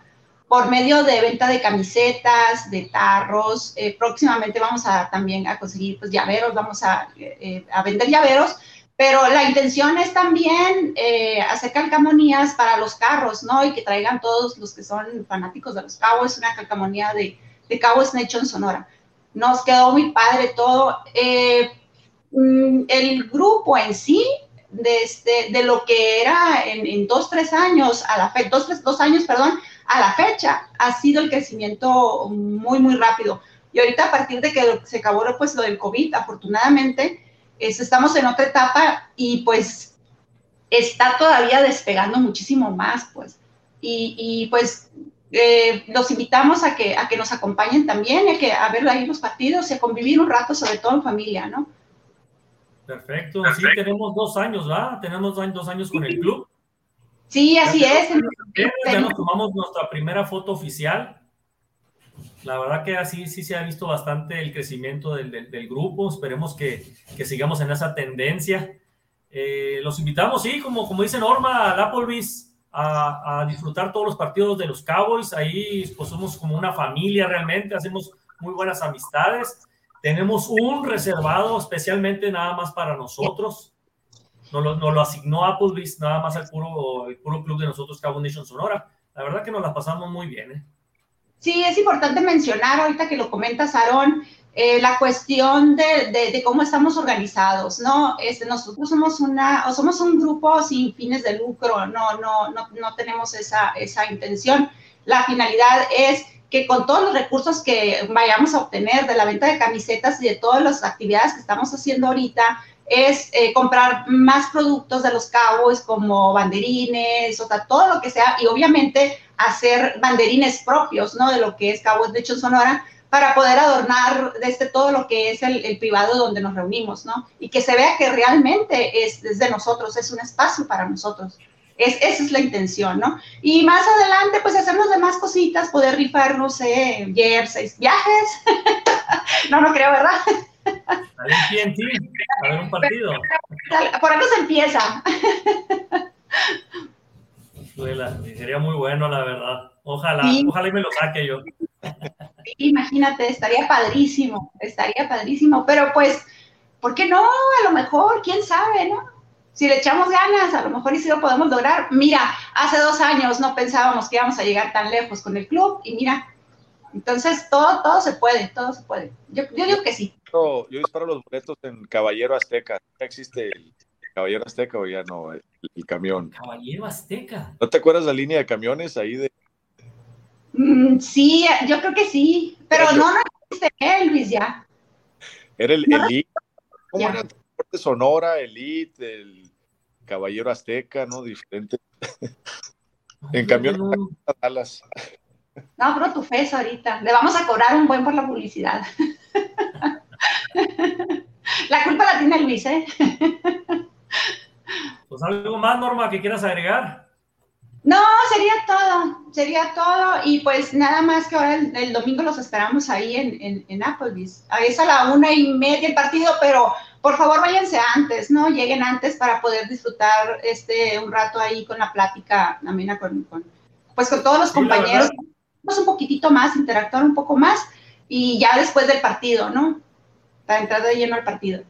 por medio de venta de camisetas, de tarros. Eh, próximamente vamos a también a conseguir pues, llaveros, vamos a, eh, a vender llaveros pero la intención es también eh, hacer calcamonías para los carros, ¿no? Y que traigan todos los que son fanáticos de los cabos, una calcamonía de, de Cabos Nation Sonora. Nos quedó muy padre todo. Eh, mm, el grupo en sí, de, este, de lo que era en, dos, tres años, a la fe, dos, tres, dos años, perdón, a la fecha, ha sido el crecimiento muy, muy rápido. Y ahorita a partir de que se acabó pues lo del COVID, afortunadamente, estamos en otra etapa y pues está todavía despegando muchísimo más, pues. Y, pues eh, los invitamos a que, a que nos acompañen también, a, que, a ver ahí los partidos y a convivir un rato, sobre todo en familia, ¿no? Perfecto, sí, tenemos dos años, ¿verdad? Tenemos dos años con el club. Sí, así es. ya nos tomamos nuestra primera foto oficial la verdad que así sí se ha visto bastante el crecimiento del, del, grupo. Esperemos que, que, sigamos en esa tendencia. Eh, los invitamos, sí, como, como dice Norma, al Applebee's a, a, disfrutar todos los partidos de los Cowboys. Ahí pues somos como una familia realmente, hacemos muy buenas amistades. Tenemos un reservado especialmente nada más para nosotros. Nos lo, nos lo asignó Applebee's nada más al puro, el puro club de nosotros, Cowboy Nation Sonora. La verdad que nos la pasamos muy bien. ¿eh? Sí, es importante mencionar, ahorita que lo comentas, Aarón, eh, la cuestión de, de, cómo estamos organizados, ¿no? Este, nosotros somos, una, o somos un grupo sin fines de lucro, no, no, no, no tenemos esa, esa intención. La finalidad es que con todos los recursos que vayamos a obtener de la venta de camisetas y de todas las actividades que estamos haciendo ahorita, es eh, comprar más productos de los cabos como banderines, o sea, todo lo que sea, y obviamente hacer banderines propios, ¿no? De lo que es Cabos de hecho Sonora, para poder adornar desde todo lo que es el, privado donde nos reunimos, ¿no? Y que se vea que realmente es, de nosotros, es un espacio para nosotros. Es, esa es la intención, ¿no? Y más adelante, pues hacernos demás cositas, poder rifar, no sé, jerseys, viajes. no, no creo, ¿verdad? A ver un partido. Por eso se empieza. sería muy bueno, la verdad. Ojalá, ojalá y me lo saque yo. Imagínate, estaría padrísimo, estaría padrísimo, pero pues, ¿por qué no? A lo mejor, quién sabe, ¿no? si le echamos ganas, a lo mejor y si lo podemos lograr. Mira, hace dos años no pensábamos que íbamos a llegar tan lejos con el club y mira, entonces todo, todo se puede, todo se puede. Yo, yo digo que sí. Yo, disparo los boletos en Caballero Azteca. ¿Ya existe el Caballero Azteca o ya no? El, camión. Caballero Azteca. ¿No te acuerdas la línea de camiones ahí de... Mm, sí, yo creo que sí, pero no, no existe, ¿eh, Luis, ya. Era el Elite. ¿Cómo era? Transporte Sonora, Elite, el Caballero Azteca, ¿no? Diferente. en camión no. Dallas. No, pero tu fe ahorita. Le vamos a cobrar un buen por la publicidad. la culpa la tiene Luis, ¿eh? pues algo más, Norma, que quieras agregar. No, sería todo, sería todo. Y pues nada más que ahora el, domingo los esperamos ahí en, en, en Applebee's. Es a la una y media el partido, pero por favor váyanse antes, ¿no? Lleguen antes para poder disfrutar este un rato ahí con la plática amena con, con pues con todos los compañeros. Un poquitito más, interactuar un poco más y ya después del partido, ¿no? Para entrar de lleno al partido.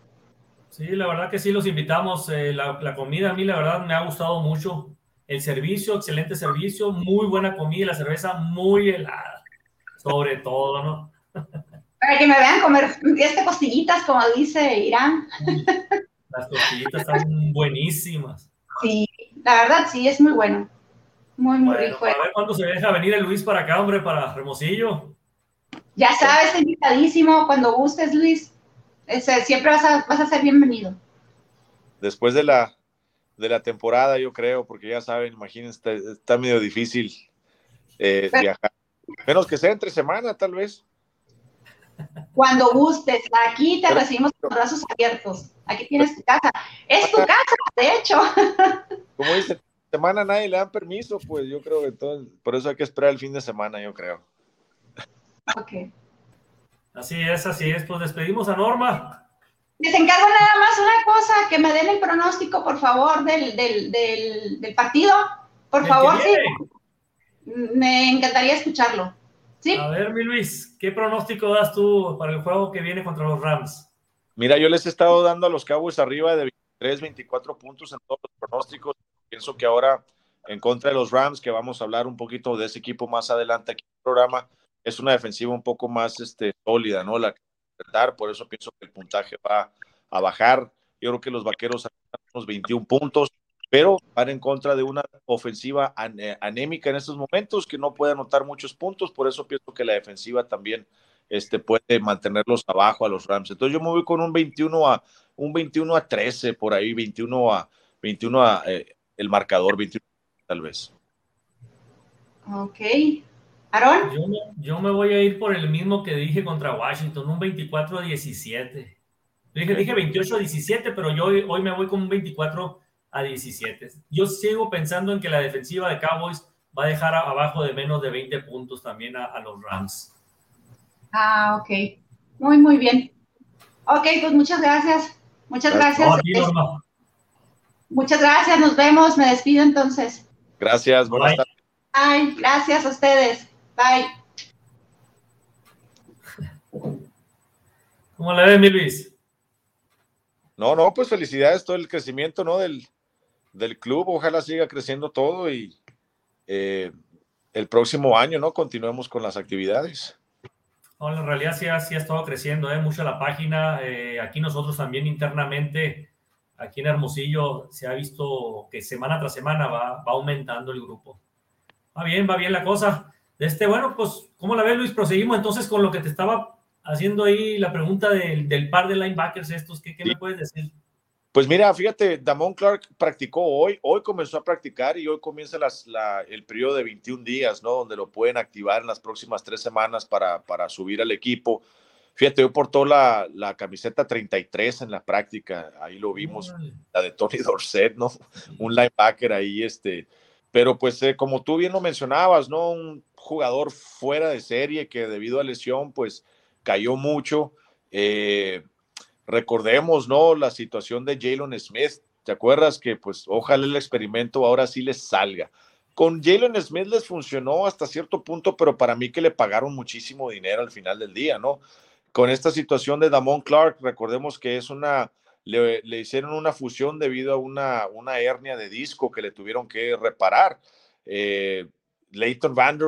Sí, la verdad que sí, los invitamos. Eh, la, la, comida a mí, la verdad, me ha gustado mucho. El servicio, excelente servicio, muy buena comida y la cerveza muy helada, sobre todo, ¿no? Para que me vean comer este costillitas, como dice Irán. Las costillitas están buenísimas. Sí, la verdad sí, es muy bueno. Muy, muy rico. A ver cuándo se deja venir el Luis para acá, hombre, para Hermosillo. Ya sabes, invitadísimo. Cuando gustes, Luis. Siempre vas a, vas a ser bienvenido. Después de la, de la temporada, yo creo, porque ya saben, imagínense, está, medio difícil eh, viajar. Menos que sea entre semana, tal vez. Cuando gustes, aquí te recibimos con brazos abiertos. Aquí tienes tu casa. Es tu casa, de hecho. Como dice, semana nadie le dan permiso, pues yo creo que todo, por eso hay que esperar el fin de semana, yo creo. Ok. Así es, así es. Pues despedimos a Norma. Les encargo nada más una cosa, que me den el pronóstico, por favor, del, del, del, partido. Por favor, sí. Me encantaría escucharlo. A ver, mi Luis, ¿qué pronóstico das tú para el juego que viene contra los Rams? Mira, yo les he estado dando a los Cowboys arriba de 23, 24 puntos en todos los pronósticos. Pienso que ahora en contra de los Rams, que vamos a hablar un poquito de ese equipo más adelante aquí en el programa, es una defensiva un poco más este, sólida, ¿no? La que por eso pienso que el puntaje va a bajar. Yo creo que los vaqueros han unos 21 puntos, pero van en contra de una ofensiva anémica en estos momentos que no puede anotar muchos puntos, por eso pienso que la defensiva también este, puede mantenerlos abajo a los Rams. Entonces yo me voy con un 21 a un 21 a 13 por ahí, 21 a 21 a eh, el marcador 21 tal vez. Ok. ¿Aaron? Yo, yo, me voy a ir por el mismo que dije contra Washington, un 24 a 17. Dije, dije 28 a 17, pero yo hoy, hoy me voy con un 24 a 17. Yo sigo pensando en que la defensiva de Cowboys va a dejar abajo de menos de 20 puntos también a, los Rams. Ah, ok. Muy, muy bien. Ok, pues muchas gracias. Muchas gracias. Muchas gracias, nos vemos. Me despido entonces. Gracias, buenas tardes. Ay, gracias a ustedes. Bye. ¿Cómo la ves, mi Luis? No, no, pues felicidades todo el crecimiento, ¿no? Del, del club. Ojalá siga creciendo todo y eh, el próximo año, ¿no? Continuemos con las actividades. en realidad sí ha, sí ha estado creciendo ¿eh? mucho la página. Eh, aquí nosotros también internamente, aquí en Hermosillo, se ha visto que semana tras semana va, va aumentando el grupo. Va bien, va bien la cosa. Este, bueno, pues, ¿cómo la ves, Luis? Proseguimos entonces con lo que te estaba haciendo ahí la pregunta del, del par de linebackers estos. ¿Qué, qué me puedes decir? Pues mira, fíjate, Damon Clark practicó hoy, hoy comenzó a practicar y hoy comienza las, el periodo de 21 días, ¿no? Donde lo pueden activar en las próximas tres semanas para, para subir al equipo. Fíjate, hoy portó la, la, camiseta 33 en la práctica, ahí lo vimos, la de Tony Dorset, ¿no? Un linebacker ahí, este, pero pues eh, como tú bien lo mencionabas, ¿no? Un jugador fuera de serie que debido a lesión, pues cayó mucho. Eh, recordemos, ¿no? La situación de Jalen Smith. ¿Te acuerdas que pues ojalá el experimento ahora sí les salga? Con Jalen Smith les funcionó hasta cierto punto, pero para mí que le pagaron muchísimo dinero al final del día, ¿no? Con esta situación de Damon Clark, recordemos que es una le, hicieron una fusión debido a una, una, hernia de disco que le tuvieron que reparar. Eh, Leighton Van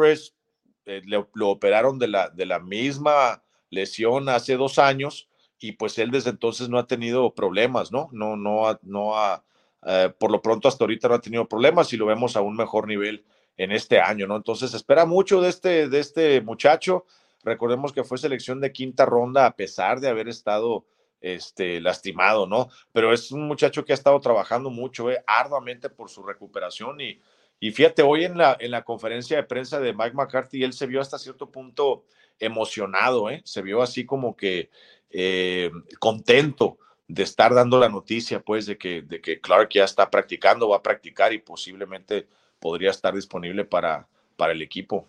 eh, lo operaron de la, de la misma lesión hace dos años y pues él desde entonces no ha tenido problemas, ¿no? No, no, no ha, eh, por lo pronto hasta ahorita no ha tenido problemas y lo vemos a un mejor nivel en este año, ¿no? Entonces espera mucho de este, de este muchacho. Recordemos que fue selección de quinta ronda a pesar de haber estado este, lastimado, ¿no? Pero es un muchacho que ha estado trabajando mucho, eh, arduamente por su recuperación y, y fíjate, hoy en la, en la conferencia de prensa de Mike McCarthy, él se vio hasta cierto punto emocionado, ¿eh? se vio así como que eh, contento de estar dando la noticia, pues, de que, de que Clark ya está practicando, va a practicar y posiblemente podría estar disponible para, para el equipo.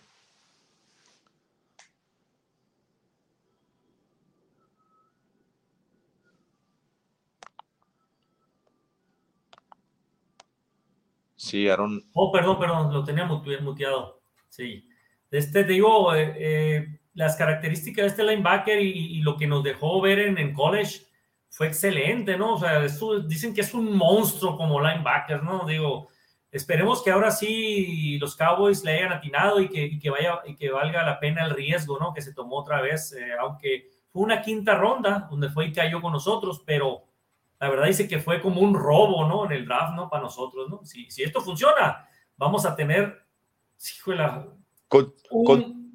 Sí, Aaron. Oh, perdón, perdón, lo tenía muteado. Sí. Este, te digo, eh, eh, las características de este linebacker y, lo que nos dejó ver en, en college fue excelente, ¿no? O sea, dicen que es un monstruo como linebacker, ¿no? Digo, esperemos que ahora sí los Cowboys le hayan atinado y que, que vaya y que valga la pena el riesgo, ¿no? Que se tomó otra vez, eh, aunque fue una quinta ronda donde fue y cayó con nosotros, pero la verdad dice que fue como un robo, ¿no? En el draft, ¿no? Para nosotros, ¿no? Si, si esto funciona, vamos a tener, con,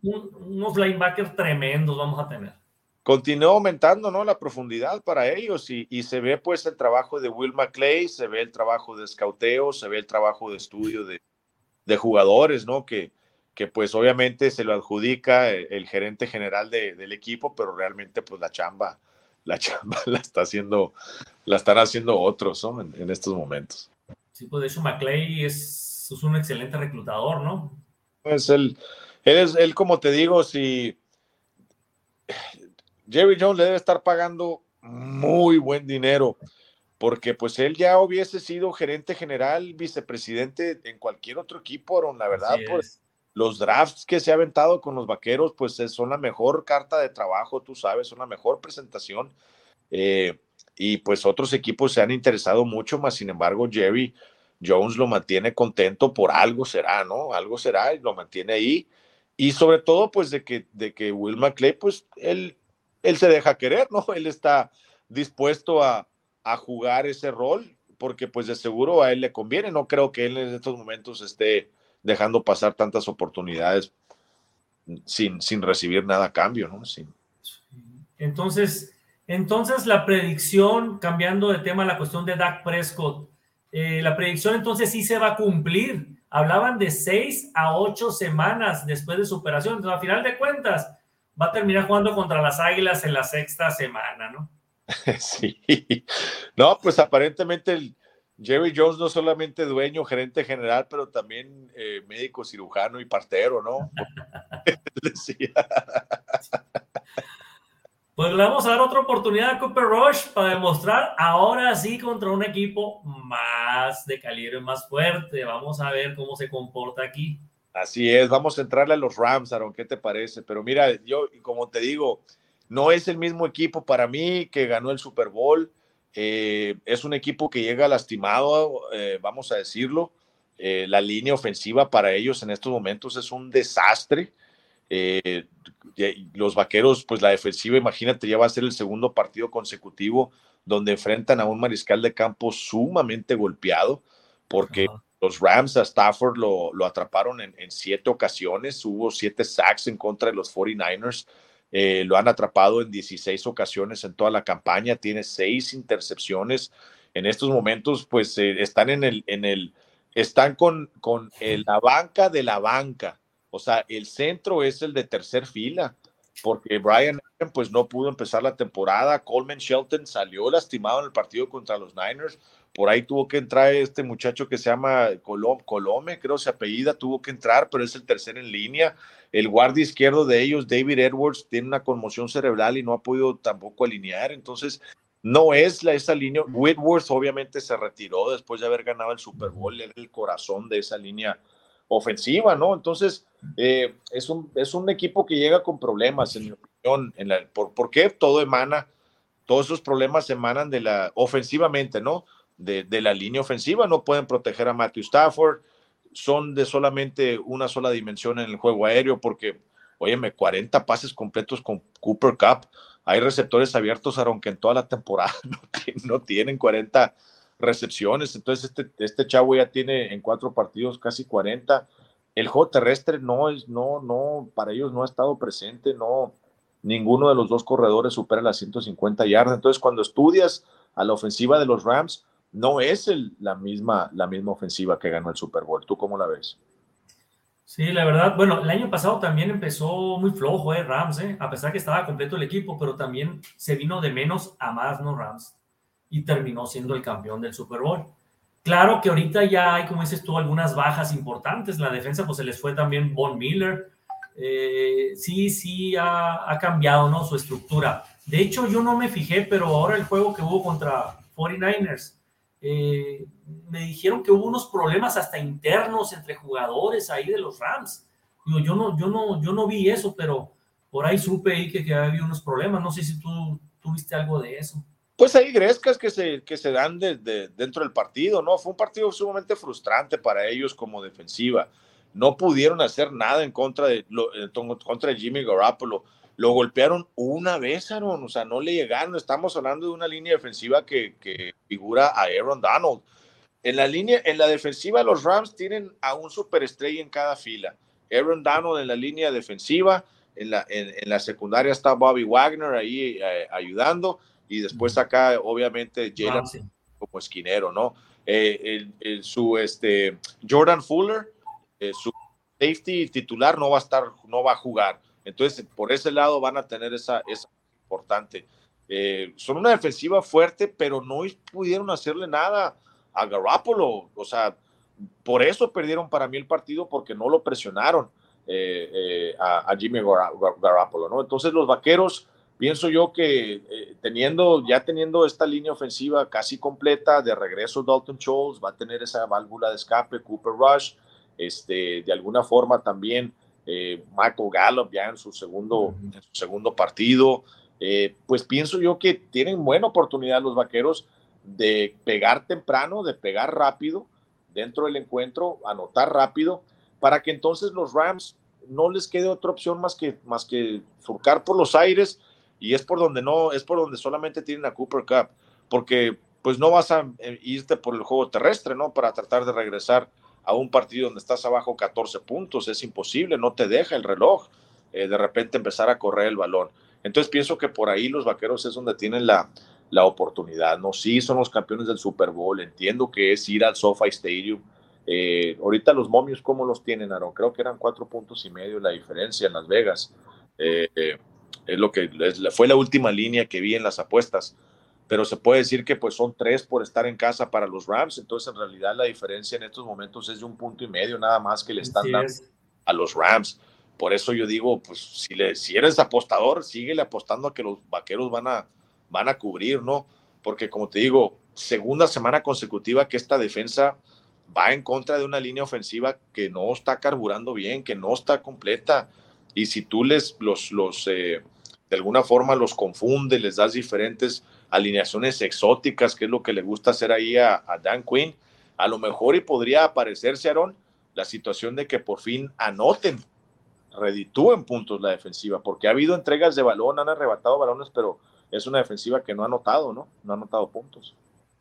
unos linebackers tremendos vamos a tener. Continúa aumentando, ¿no? La profundidad para ellos y, y, se ve pues el trabajo de Will McClay, se ve el trabajo de escauteo, se ve el trabajo de estudio de, de jugadores, ¿no? Que, que pues obviamente se lo adjudica el, el gerente general de, del equipo, pero realmente pues la chamba la chamba la está haciendo, la están haciendo otros, ¿no? En, estos momentos. Sí, pues de hecho McClay es, es, un excelente reclutador, ¿no? Pues él, él es, él como te digo, si Jerry Jones le debe estar pagando muy buen dinero, porque pues él ya hubiese sido gerente general, vicepresidente en cualquier otro equipo, la verdad, pues los drafts que se ha aventado con los vaqueros, pues son la mejor carta de trabajo, tú sabes, son la mejor presentación. Eh, y pues otros equipos se han interesado mucho, más sin embargo, Jerry Jones lo mantiene contento por algo será, ¿no? Algo será y lo mantiene ahí. Y sobre todo, pues de que, de que Will McClay, pues él, él se deja querer, ¿no? Él está dispuesto a, a jugar ese rol, porque pues de seguro a él le conviene. No creo que él en estos momentos esté dejando pasar tantas oportunidades sin, sin recibir nada a cambio, ¿no? Entonces, entonces la predicción, cambiando de tema la cuestión de Dak Prescott, eh, la predicción entonces sí se va a cumplir. Hablaban de seis a ocho semanas después de su operación. Entonces, a final de cuentas, va a terminar jugando contra las Águilas en la sexta semana, ¿no? Sí. No, pues aparentemente el, Jerry Jones no solamente dueño, gerente general, pero también eh, médico, cirujano y partero, ¿no? Pues le vamos a dar otra oportunidad a Cooper Rush para demostrar ahora sí contra un equipo más de calibre, más fuerte. Vamos a ver cómo se comporta aquí. Así es, vamos a entrarle a los Rams, Aaron, ¿qué te parece? Pero mira, yo, como te digo, no es el mismo equipo para mí que ganó el Super Bowl eh, es un equipo que llega lastimado, eh, vamos a decirlo. Eh, la línea ofensiva para ellos en estos momentos es un desastre. los vaqueros, pues la defensiva, imagínate, ya va a ser el segundo partido consecutivo donde enfrentan a un mariscal de campo sumamente golpeado, porque los Rams a Stafford lo, atraparon en, en, siete ocasiones, hubo siete sacks en contra de los 49ers. Eh, lo han atrapado en 16 ocasiones en toda la campaña, tiene seis intercepciones. En estos momentos, pues eh, están en el, en el, están con, con la banca de la banca. O sea, el centro es el de tercer fila, porque Brian pues no pudo empezar la temporada. Coleman Shelton salió lastimado en el partido contra los Niners. Por ahí tuvo que entrar este muchacho que se llama Colome, creo se apellida, tuvo que entrar, pero es el tercer en línea. El guardia izquierdo de ellos, David Edwards, tiene una conmoción cerebral y no ha podido tampoco alinear. Entonces, no es la, esa línea. Whitworth obviamente se retiró después de haber ganado el Super Bowl, era el corazón de esa línea ofensiva, ¿no? Entonces, eh, es, un, es un equipo que llega con problemas, en mi opinión. En la, por, ¿Por qué? Todo emana todos esos problemas emanan de la ofensivamente, ¿no? De, la línea ofensiva, no pueden proteger a Matthew Stafford, son de solamente una sola dimensión en el juego aéreo, porque, óyeme, 40 pases completos con Cooper Cup, hay receptores abiertos, aunque en toda la temporada no, no tienen 40 recepciones, entonces este, este chavo ya tiene en cuatro partidos casi 40. El juego terrestre no es, no, no, para ellos no ha estado presente, no, ninguno de los dos corredores supera las 150 yardas. Entonces, cuando estudias a la ofensiva de los Rams, no es la, misma, la misma ofensiva que ganó el Super Bowl. ¿Tú cómo la ves? Sí, la verdad, bueno, el año pasado también empezó muy flojo, ¿eh? Rams, ¿eh? a pesar que estaba completo el equipo, pero también se vino de menos a más, ¿no? Rams y terminó siendo el campeón del Super Bowl. Claro que ahorita ya hay, como dices tú, algunas bajas importantes. La defensa, pues se les fue también Von Miller. Eh, sí, sí, ha, cambiado ¿no? su estructura. De hecho, yo no me fijé, pero ahora el juego que hubo contra 49ers, eh, me dijeron que hubo unos problemas hasta internos entre jugadores ahí de los Rams. Yo no, yo no, yo no vi eso, pero por ahí supe ahí que, había unos problemas. No sé si tú tuviste algo de eso. Pues hay grescas que se, que se dan de, dentro del partido, ¿no? Fue un partido sumamente frustrante para ellos como defensiva. No pudieron hacer nada en contra de, contra Jimmy Garoppolo. Lo golpearon una vez, Aaron, o sea, no le llegaron. Estamos hablando de una línea defensiva que, que figura a Aaron Donald. En la línea, en la defensiva, los Rams tienen a un superestrella en cada fila. Aaron Donald en la línea defensiva, en la, en, la secundaria está Bobby Wagner ahí eh, ayudando y después acá, obviamente, Jalen como esquinero, ¿no? Eh, el, su este, Jordan Fuller, eh, su safety titular no va a estar, no va a jugar. Entonces, por ese lado van a tener esa, esa importante. Eh, son una defensiva fuerte, pero no pudieron hacerle nada a Garoppolo. O sea, por eso perdieron para mí el partido, porque no lo presionaron a, a, Jimmy Garoppolo, ¿no? Entonces, los vaqueros pienso yo que eh, teniendo, ya teniendo esta línea ofensiva casi completa, de regreso Dalton Schultz, va a tener esa válvula de escape, Cooper Rush, este, de alguna forma también eh, Michael Gallup ya en su segundo, segundo partido, eh, pues pienso yo que tienen buena oportunidad los vaqueros de pegar temprano, de pegar rápido dentro del encuentro, anotar rápido, para que entonces los Rams no les quede otra opción más que, más que surcar por los aires y es por donde no, es por donde solamente tienen a Cooper Cup, porque pues no vas a eh, irte por el juego terrestre, ¿no? Para tratar de regresar a un partido donde estás abajo 14 puntos, es imposible, no te deja el reloj eh, de repente empezar a correr el balón. Entonces pienso que por ahí los vaqueros es donde tienen la, la oportunidad, ¿no? Sí, son los campeones del Super Bowl, entiendo que es ir al SoFi Stadium. Eh, ahorita los momios, ¿cómo los tienen, Aaron? Creo que eran cuatro puntos y medio la diferencia en Las Vegas. Eh, es lo que fue la última línea que vi en las apuestas. Pero se puede decir que pues son tres por estar en casa para los Rams. Entonces, en realidad, la diferencia en estos momentos es de un punto y medio nada más que le están dando a los Rams. Por eso yo digo, pues si, le, si eres apostador, síguele apostando a que los vaqueros van a, van a cubrir, ¿no? Porque como te digo, segunda semana consecutiva que esta defensa va en contra de una línea ofensiva que no está carburando bien, que no está completa. Y si tú les los, los eh, de alguna forma los confunde, les das diferentes alineaciones exóticas, que es lo que le gusta hacer ahí a, Dan Quinn. A lo mejor y podría aparecerse, Aaron, la situación de que por fin anoten, reditúen puntos la defensiva, porque ha habido entregas de balón, han arrebatado balones, pero es una defensiva que no ha anotado, ¿no? No ha anotado puntos.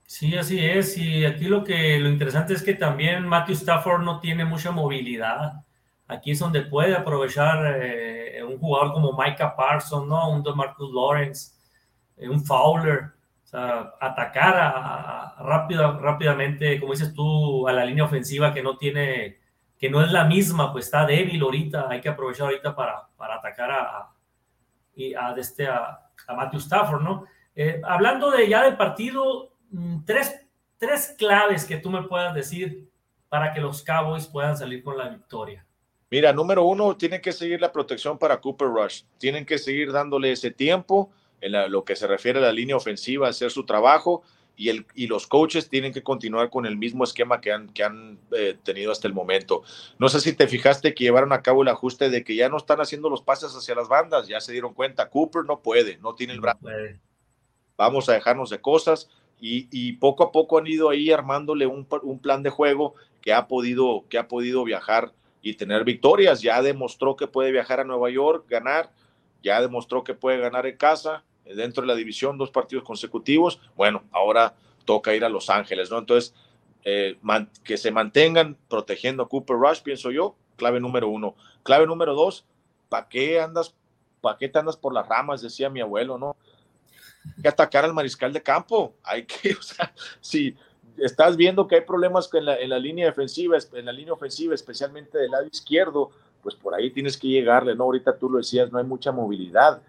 Sí, así es. Y aquí lo que lo interesante es que también Matthew Stafford no tiene mucha movilidad. Aquí es donde puede aprovechar eh, un jugador como Micah Parsons, ¿no? Un DeMarcus Lawrence, eh, un Fowler, o sea, atacar a, rápidamente, como dices tú, a la línea ofensiva que no tiene, que no es la misma, pues está débil ahorita, hay que aprovechar ahorita para, para atacar a, a, este, a, Matthew Stafford, ¿no? Eh, hablando de ya del partido, mm, tres, tres claves que tú me puedas decir para que los Cowboys puedan salir con la victoria. Mira, número uno, tienen que seguir la protección para Cooper Rush. Tienen que seguir dándole ese tiempo en lo que se refiere a la línea ofensiva, hacer su trabajo y, el, y los coaches tienen que continuar con el mismo esquema que han, que han eh, tenido hasta el momento. No sé si te fijaste que llevaron a cabo el ajuste de que ya no están haciendo los pases hacia las bandas, ya se dieron cuenta, Cooper no puede, no tiene el brazo. vamos a dejarnos de cosas y, poco a poco han ido ahí armándole un, plan de juego que ha, podido, que ha podido viajar y tener victorias. Ya demostró que puede viajar a Nueva York, ganar, ya demostró que puede ganar en casa, dentro de la división, dos partidos consecutivos. Bueno, ahora toca ir a Los Ángeles, ¿no? Entonces, eh, que se mantengan protegiendo a Cooper Rush, pienso yo, clave número uno. Clave número dos, ¿para qué andas, para qué te andas por las ramas? Decía mi abuelo, ¿no? que atacar al mariscal de campo. Hay que, o sea, si estás viendo que hay problemas en la, en la línea defensiva, en la línea ofensiva, especialmente del lado izquierdo, pues por ahí tienes que llegarle, ¿no? Ahorita tú lo decías, no hay mucha movilidad.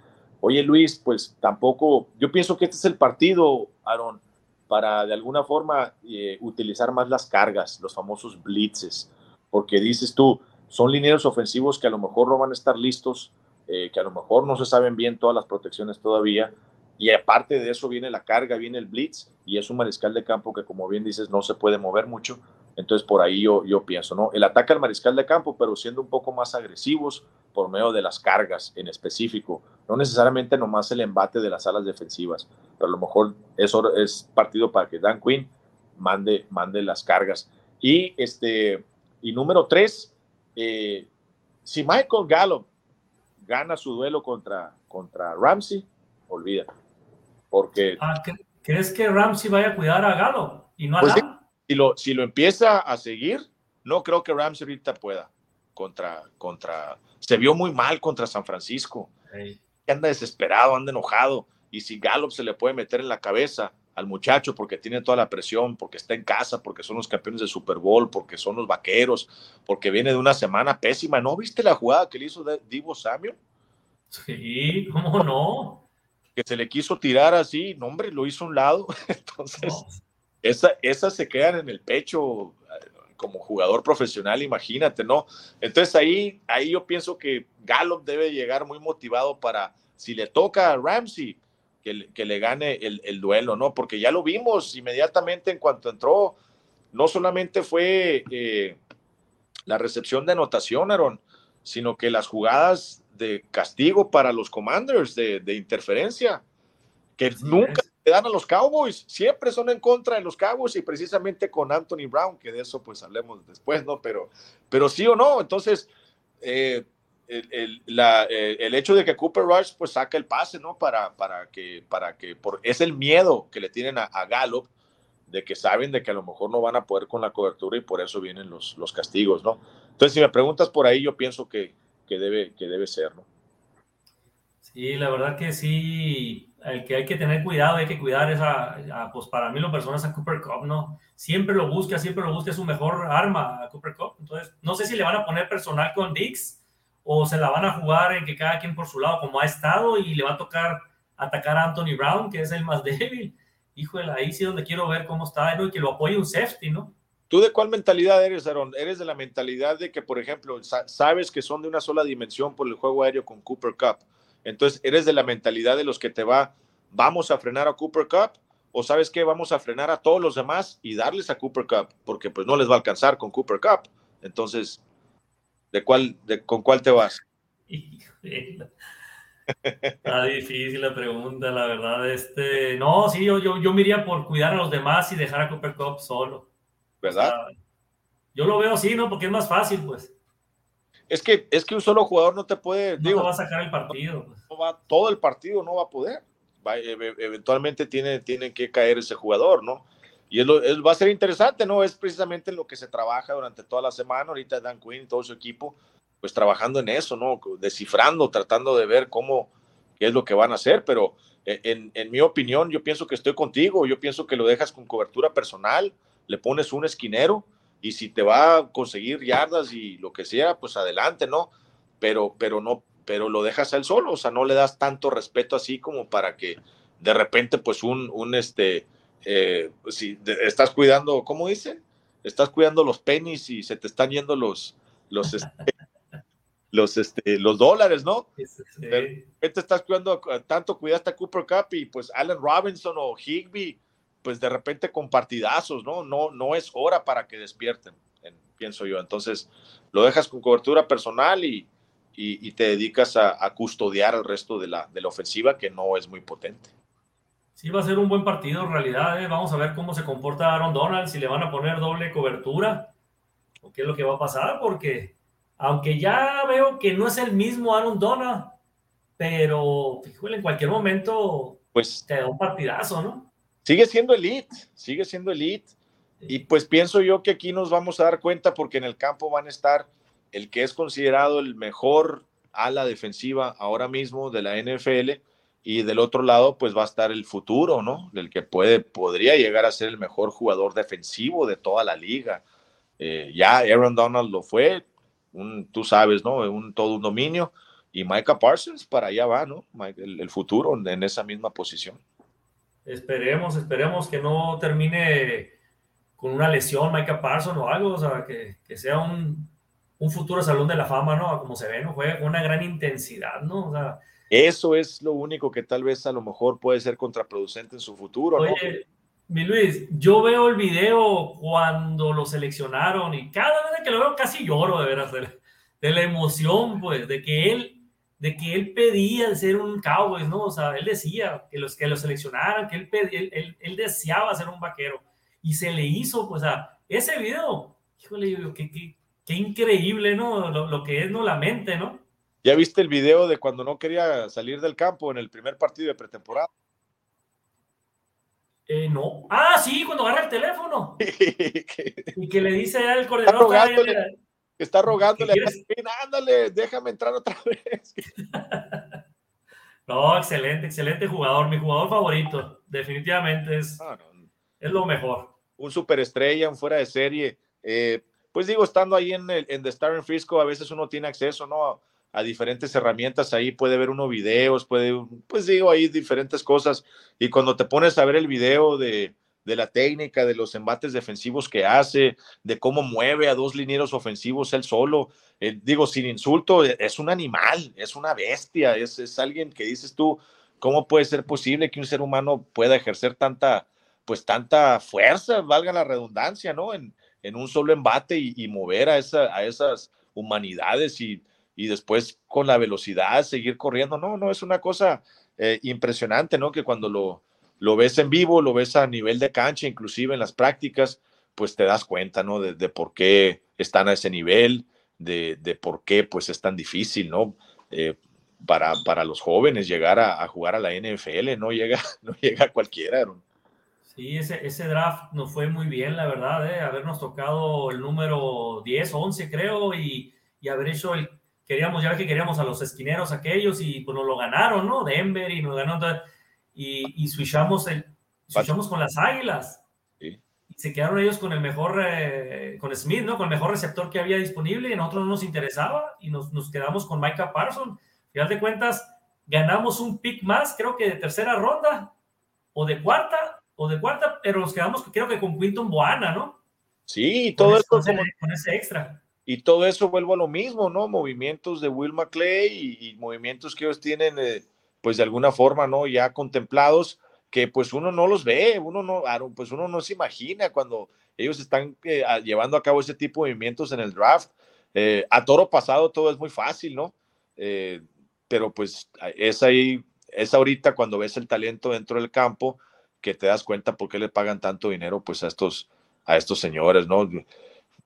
Oye, Luis, pues tampoco, yo pienso que este es el partido, Aaron, para de alguna forma eh, utilizar más las cargas, los famosos blitzes, porque dices tú, son lineros ofensivos que a lo mejor no van a estar listos, eh, que a lo mejor no se saben bien todas las protecciones todavía, y aparte de eso viene la carga, viene el blitz y es un mariscal de campo que como bien dices no se puede mover mucho. Entonces por ahí yo, yo pienso, ¿no? El ataque al mariscal de campo, pero siendo un poco más agresivos por medio de las cargas en específico. No necesariamente nomás el embate de las alas defensivas, pero a lo mejor eso es partido para que Dan Quinn mande, mande las cargas. Y, este, y número tres, eh, si Michael Gallup gana su duelo contra, contra Ramsey, olvídate porque... Ah, ¿Crees que Ramsey vaya a cuidar a Galo y no a pues si, lo, si lo empieza a seguir, no creo que Ramsey ahorita pueda contra, contra... Se vio muy mal contra San Francisco. Anda desesperado, anda enojado. Y si Gallup se le puede meter en la cabeza al muchacho porque tiene toda la presión, porque está en casa, porque son los campeones de Super Bowl, porque son los vaqueros, porque viene de una semana pésima. ¿No viste la jugada que le hizo Divo Samuel? Sí, ¿cómo no? que se le quiso tirar así, no hombre, lo hizo a un lado. Entonces, esas se quedan en el pecho eh, como jugador profesional, imagínate, ¿no? Entonces ahí, ahí yo pienso que Gallup debe llegar muy motivado para, si le toca a Ramsey, que, que le gane el, duelo, ¿no? Porque ya lo vimos inmediatamente en cuanto entró, no solamente fue eh, la recepción de anotación, Aaron, sino que las jugadas de castigo para los Commanders, de, interferencia, que nunca le dan a los Cowboys, siempre son en contra de los Cowboys y precisamente con Anthony Brown, que de eso pues hablemos después, ¿no? Pero, pero sí o no, entonces eh, el, la, eh, el, hecho de que Cooper Rush pues saca el pase, ¿no? Para, para que, para que, por, es el miedo que le tienen a, a Gallup, de que saben de que a lo mejor no van a poder con la cobertura y por eso vienen los, los castigos, ¿no? Entonces, si me preguntas por ahí, yo pienso que, que debe, que debe ser, ¿no? Sí, la verdad que sí, el que hay que tener cuidado, hay que cuidar esa, pues para mí lo personal es a Cooper Cup, ¿no? Siempre lo busca, siempre lo busca, es su mejor arma a Cooper Cup. Entonces, no sé si le van a poner personal con Dix o se la van a jugar en que cada quien por su lado, como ha estado, y le va a tocar atacar a Anthony Brown, que es el más débil. Híjole, ahí sí donde quiero ver cómo está, ¿no? Y que lo apoye un safety, ¿no? ¿Tú de cuál mentalidad eres, Aaron? ¿Eres de la mentalidad de que, por ejemplo, sabes que son de una sola dimensión por el juego aéreo con Cooper Cup? Entonces, ¿eres de la mentalidad de los que te va, vamos a frenar a Cooper Cup? ¿O sabes que vamos a frenar a todos los demás y darles a Cooper Cup? Porque pues no les va a alcanzar con Cooper Cup. Entonces, ¿de cuál, de, ¿con cuál te vas? Está difícil la pregunta, la verdad. Este, no, sí, yo, yo, yo me iría por cuidar a los demás y dejar a Cooper Cup solo. ¿verdad? yo lo veo así, ¿no? Porque es más fácil, pues. Es que, es que un solo jugador no te puede. No digo, va a sacar el partido. Pues. No va, todo el partido no va a poder. E, e, eventualmente tiene, tiene que caer ese jugador, ¿no? Y es va a ser interesante, ¿no? Es precisamente lo que se trabaja durante toda la semana. Ahorita Dan Quinn y todo su equipo, pues trabajando en eso, ¿no? Descifrando, tratando de ver cómo, qué es lo que van a hacer. Pero e, en, en mi opinión, yo pienso que estoy contigo. Yo pienso que lo dejas con cobertura personal le pones un esquinero y si te va a conseguir yardas y lo que sea, pues adelante, ¿no? Pero, pero no, pero lo dejas a él solo, o sea, no le das tanto respeto así como para que de repente, pues un, un este, eh, si estás cuidando, ¿cómo dicen? Estás cuidando los pennies y se te están yendo los, los, este, los, este, los dólares, ¿no? De repente estás cuidando, tanto cuidaste a Cooper Cup y pues Allen Robinson o Higby pues de repente con partidazos, ¿no? No, no es hora para que despierten, pienso yo. Entonces, lo dejas con cobertura personal y, y, te dedicas a, custodiar el resto de la, de la ofensiva, que no es muy potente. Sí, va a ser un buen partido en realidad. ¿eh? Vamos a ver cómo se comporta Aaron Donald, si le van a poner doble cobertura o qué es lo que va a pasar, porque aunque ya veo que no es el mismo Aaron Donald, pero fíjole, en cualquier momento pues, te da un partidazo, ¿no? Sigue siendo elite, sigue siendo elite. Y pues pienso yo que aquí nos vamos a dar cuenta porque en el campo van a estar el que es considerado el mejor ala defensiva ahora mismo de la NFL y del otro lado pues va a estar el futuro, ¿no? Del que puede, podría llegar a ser el mejor jugador defensivo de toda la liga. Eh, ya Aaron Donald lo fue, tú sabes, ¿no? Un, todo un dominio. Y Micah Parsons para allá va, ¿no? El, el futuro en esa misma posición. Esperemos, esperemos que no termine con una lesión Micah Parsons o algo, o sea, que, que sea un, un, futuro salón de la fama, ¿no? Como se ve, ¿no? Juega con una gran intensidad, ¿no? O sea, eso es lo único que tal vez a lo mejor puede ser contraproducente en su futuro, ¿no? Oye, mi Luis, yo veo el video cuando lo seleccionaron y cada vez que lo veo casi lloro de veras de, de la emoción, pues, de que él de que él pedía ser un Cowboys, ¿no? O sea, él decía que los que lo seleccionaran, que él, pedía, él, él, deseaba ser un vaquero y se le hizo, pues, a ese video, híjole, qué, qué, qué increíble, ¿no? Lo, lo, que es, ¿no? La mente, ¿no? ¿Ya viste el video de cuando no quería salir del campo en el primer partido de pretemporada? Eh, no. Ah, sí, cuando agarra el teléfono. y que le dice al coordinador está rogándole, ándale, déjame entrar otra vez. no, excelente, excelente jugador, mi jugador favorito, definitivamente es, ah, es lo mejor. Un superestrella, un fuera de serie. Eh, pues digo, estando ahí en, el, en The Star en Frisco, a veces uno tiene acceso, ¿no? A, a, diferentes herramientas ahí, puede ver uno videos, puede, pues digo, ahí diferentes cosas. Y cuando te pones a ver el video de, de la técnica, de los embates defensivos que hace, de cómo mueve a dos linieros ofensivos él solo. Eh, digo, sin insulto, e, es un animal, es una bestia, es, es, alguien que dices tú, ¿cómo puede ser posible que un ser humano pueda ejercer tanta, pues tanta fuerza, valga la redundancia, ¿no? En, en un solo embate y, mover a, esa, a esas humanidades y, y, después con la velocidad seguir corriendo. No, no, es una cosa eh, impresionante, ¿no? Que cuando lo, lo ves en vivo, lo ves a nivel de cancha, inclusive en las prácticas, pues te das cuenta, ¿no? De, por qué están a ese nivel, de, de, por qué pues es tan difícil, ¿no? Eh, para, para los jóvenes llegar a, jugar a la NFL, no llega, no llega cualquiera. Sí, ese, ese draft nos fue muy bien, la verdad, ¿eh? habernos tocado el número 10, 11 creo, y, y haber hecho el, queríamos, ya que queríamos a los esquineros aquellos y pues nos lo ganaron, ¿no? Denver y nos ganó, y, y switchamos, el, switchamos con las águilas. Y se quedaron ellos con el mejor, eh, con Smith, ¿no? Con el mejor receptor que había disponible y a nosotros no nos interesaba y nos, nos quedamos con Micah Parsons. Final de cuentas, ganamos un pick más, creo que de tercera ronda o de cuarta, o de cuarta, pero nos quedamos creo que con Quinton Boana, ¿no? Sí, y todo con eso. con ese extra. Y todo eso vuelvo a lo mismo, ¿no? Movimientos de Will McClay y, movimientos que ellos tienen eh, pues de alguna forma, ¿no? Ya contemplados, que pues uno no los ve, uno no, pues uno no se imagina cuando ellos están eh, llevando a cabo ese tipo de movimientos en el draft. Eh, a toro pasado todo es muy fácil, ¿no? Eh, pero pues es ahí, es ahorita cuando ves el talento dentro del campo que te das cuenta por qué le pagan tanto dinero pues a estos, a estos señores, ¿no?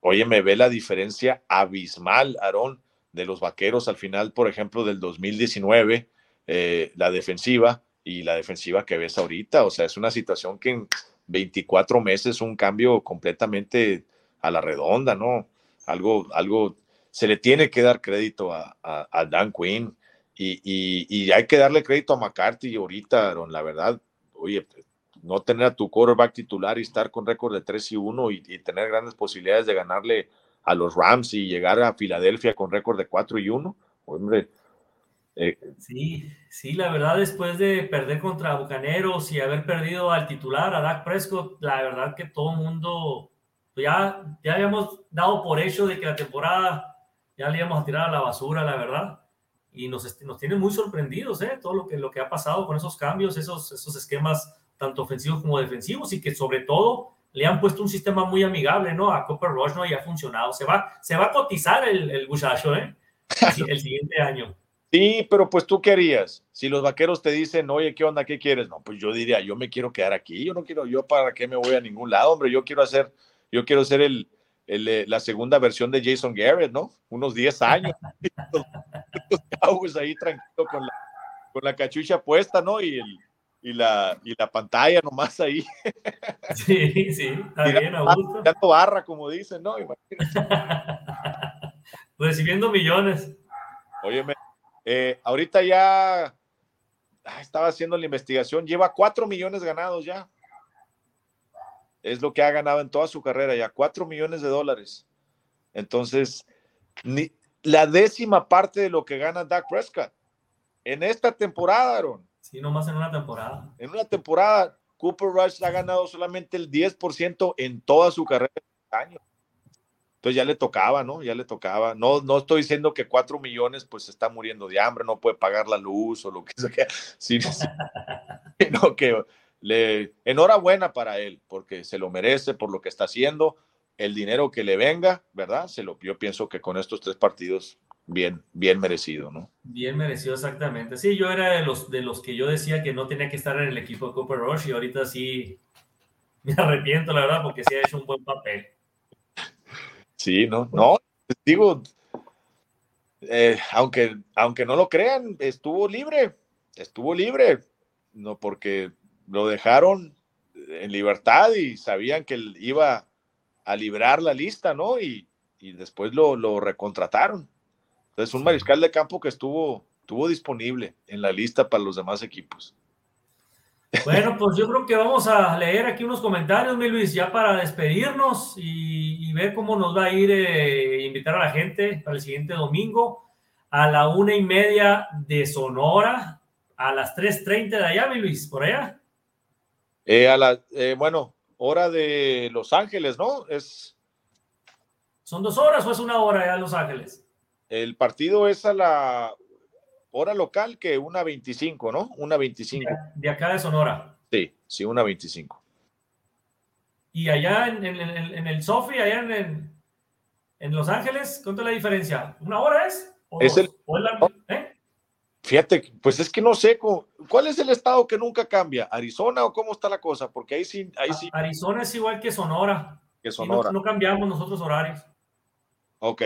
Oye, me ve la diferencia abismal, Aarón, de los vaqueros al final, por ejemplo, del 2019 eh, la defensiva y la defensiva que ves ahorita. O sea, es una situación que en 24 meses un cambio completamente a la redonda, ¿no? Algo, algo, se le tiene que dar crédito a, a, Dan Quinn y, y, hay que darle crédito a McCarthy ahorita, la verdad, oye, no tener a tu quarterback titular y estar con récord de 3 y 1 y, y, tener grandes posibilidades de ganarle a los Rams y llegar a Filadelfia con récord de 4 y 1, hombre, eh, sí, sí, la verdad, después de perder contra Bucaneros y haber perdido al titular, a Dak Prescott, la verdad que todo el mundo pues ya, ya habíamos dado por hecho de que la temporada ya le íbamos a tirar a la basura, la verdad. Y nos, nos tiene muy sorprendidos, ¿eh? Todo lo que, lo que ha pasado con esos cambios, esos, esos esquemas, tanto ofensivos como defensivos, y que sobre todo le han puesto un sistema muy amigable, ¿no? A Copper Rush, ¿no? Y ha funcionado. Se va, se va a cotizar el, el muchacho, ¿eh? El, el siguiente año. Sí, pero pues tú qué harías? Si los vaqueros te dicen, oye, ¿qué onda? ¿Qué quieres? No, pues yo diría, yo me quiero quedar aquí, yo no quiero, yo para qué me voy a ningún lado, hombre, yo quiero hacer, yo quiero ser el, eh, la segunda versión de Jason Garrett, ¿no? Unos 10 años. los ahí tranquilo con la, con la cachucha puesta, ¿no? Y, el, y, la, y la pantalla nomás ahí. Sí, sí, está bien, Augusto. barra, como dicen, ¿no? Recibiendo millones. Óyeme, eh, ahorita ya ah, estaba haciendo la investigación, lleva 4 millones ganados ya es lo que ha ganado en toda su carrera, ya 4 millones de dólares. Entonces, ni, la décima parte de lo que gana Dak Prescott en esta temporada, Aaron. Sí, nomás en una temporada. En una temporada, Cooper Rush ha ganado solamente el 10% en toda su carrera de año. Entonces ya le tocaba, ¿no? Ya le tocaba. No, no estoy diciendo que 4 millones pues está muriendo de hambre, no puede pagar la luz o lo que sea, sino, sino que le, enhorabuena para él, porque se lo merece por lo que está haciendo, el dinero que le venga, ¿verdad? Se lo, yo pienso que con estos tres partidos, bien, bien merecido, ¿no? Bien merecido, exactamente. Sí, yo era de los, de los que yo decía que no tenía que estar en el equipo de Cooper Rush y ahorita sí me arrepiento, la verdad, porque sí ha hecho un buen papel. Sí, no, no, digo, eh, aunque, aunque no lo crean, estuvo libre, estuvo libre, no porque lo dejaron en libertad y sabían que él iba a librar la lista, ¿no? Y, después lo, lo, recontrataron. Entonces, un mariscal de campo que estuvo, estuvo disponible en la lista para los demás equipos. Bueno, pues yo creo que vamos a leer aquí unos comentarios, mi Luis, ya para despedirnos y, ver cómo nos va a ir eh, invitar a la gente para el siguiente domingo a la una y media de Sonora, a las 3.30 de allá, mi Luis, por allá. Eh, a la, eh, bueno, hora de Los Ángeles, ¿no? Es. ¿Son dos horas o es una hora ya en Los Ángeles? El partido es a la hora local que una 25, ¿no? Una 25. De acá de Sonora. Sí, sí, una 25. Y allá en, el Sofi, allá en, en, Los Ángeles, ¿cuánto es la diferencia? ¿Una hora es? es el, ¿eh? Fíjate, pues es que no sé cuál es el estado que nunca cambia, Arizona o cómo está la cosa, porque ahí sí, ahí sí. Arizona es igual que Sonora. Que Sonora. No, cambiamos nosotros horarios. Ok.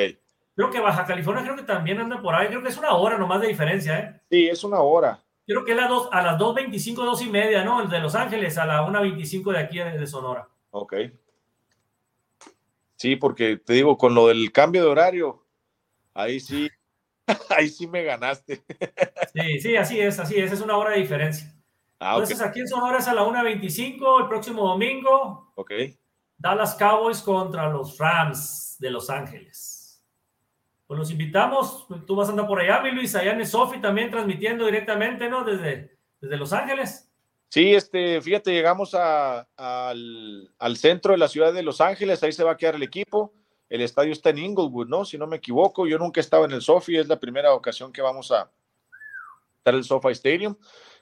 Creo que Baja California creo que también anda por ahí, creo que es una hora nomás de diferencia, ¿eh? Sí, es una hora. Creo que es dos, a las 2.25, 2 y media, ¿no? El de Los Ángeles a la 1.25 de aquí de Sonora. Ok. Sí, porque te digo, con lo del cambio de horario, ahí sí Ahí sí me ganaste. Sí, sí, así es, así es, es una hora de diferencia. Ah, Entonces aquí en Sonora es a la 1.25 el próximo domingo. Ok. Dallas Cowboys contra los Rams de Los Ángeles. Pues los invitamos, tú vas a andar por allá, mi Luis, allá en Sofi también transmitiendo directamente, ¿no? Desde, desde Los Ángeles. Sí, este, fíjate, llegamos al, al centro de la ciudad de Los Ángeles, ahí se va a quedar el equipo el estadio está en Inglewood, ¿no? Si no me equivoco, yo nunca he estado en el SoFi, es la primera ocasión que vamos a estar en el SoFi Stadium.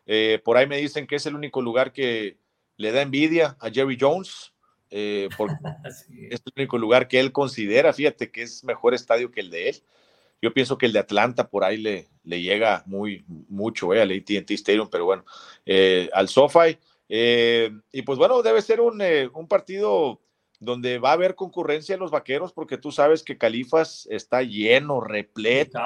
Eh, por ahí me dicen que es el único lugar que le da envidia a Jerry Jones, eh, porque es el único lugar que él considera, fíjate, que es mejor estadio que el de él. Yo pienso que el de Atlanta por ahí le, le llega muy mucho eh, al ATT Stadium, pero bueno, eh, al SoFi. y pues bueno, debe ser un, un partido donde va a haber concurrencia en los vaqueros, porque tú sabes que Califas está lleno, repleto.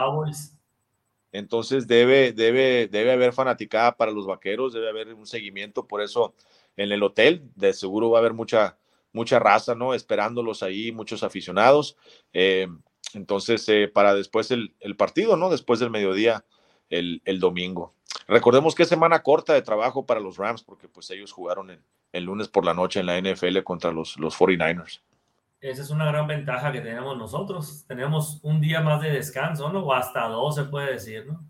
Entonces debe, debe, debe haber fanaticada para los vaqueros, debe haber un seguimiento, por eso en el hotel de seguro va a haber mucha, mucha raza, ¿no? Esperándolos ahí, muchos aficionados. Eh, entonces, eh, para después el, partido, ¿no? Después del mediodía, el, el, domingo. Recordemos que es semana corta de trabajo para los Rams, porque pues ellos jugaron el lunes por la noche en la NFL contra los, los 49ers. Esa es una gran ventaja que tenemos nosotros. Tenemos un día más de descanso, ¿no? O hasta dos, se puede decir, ¿no?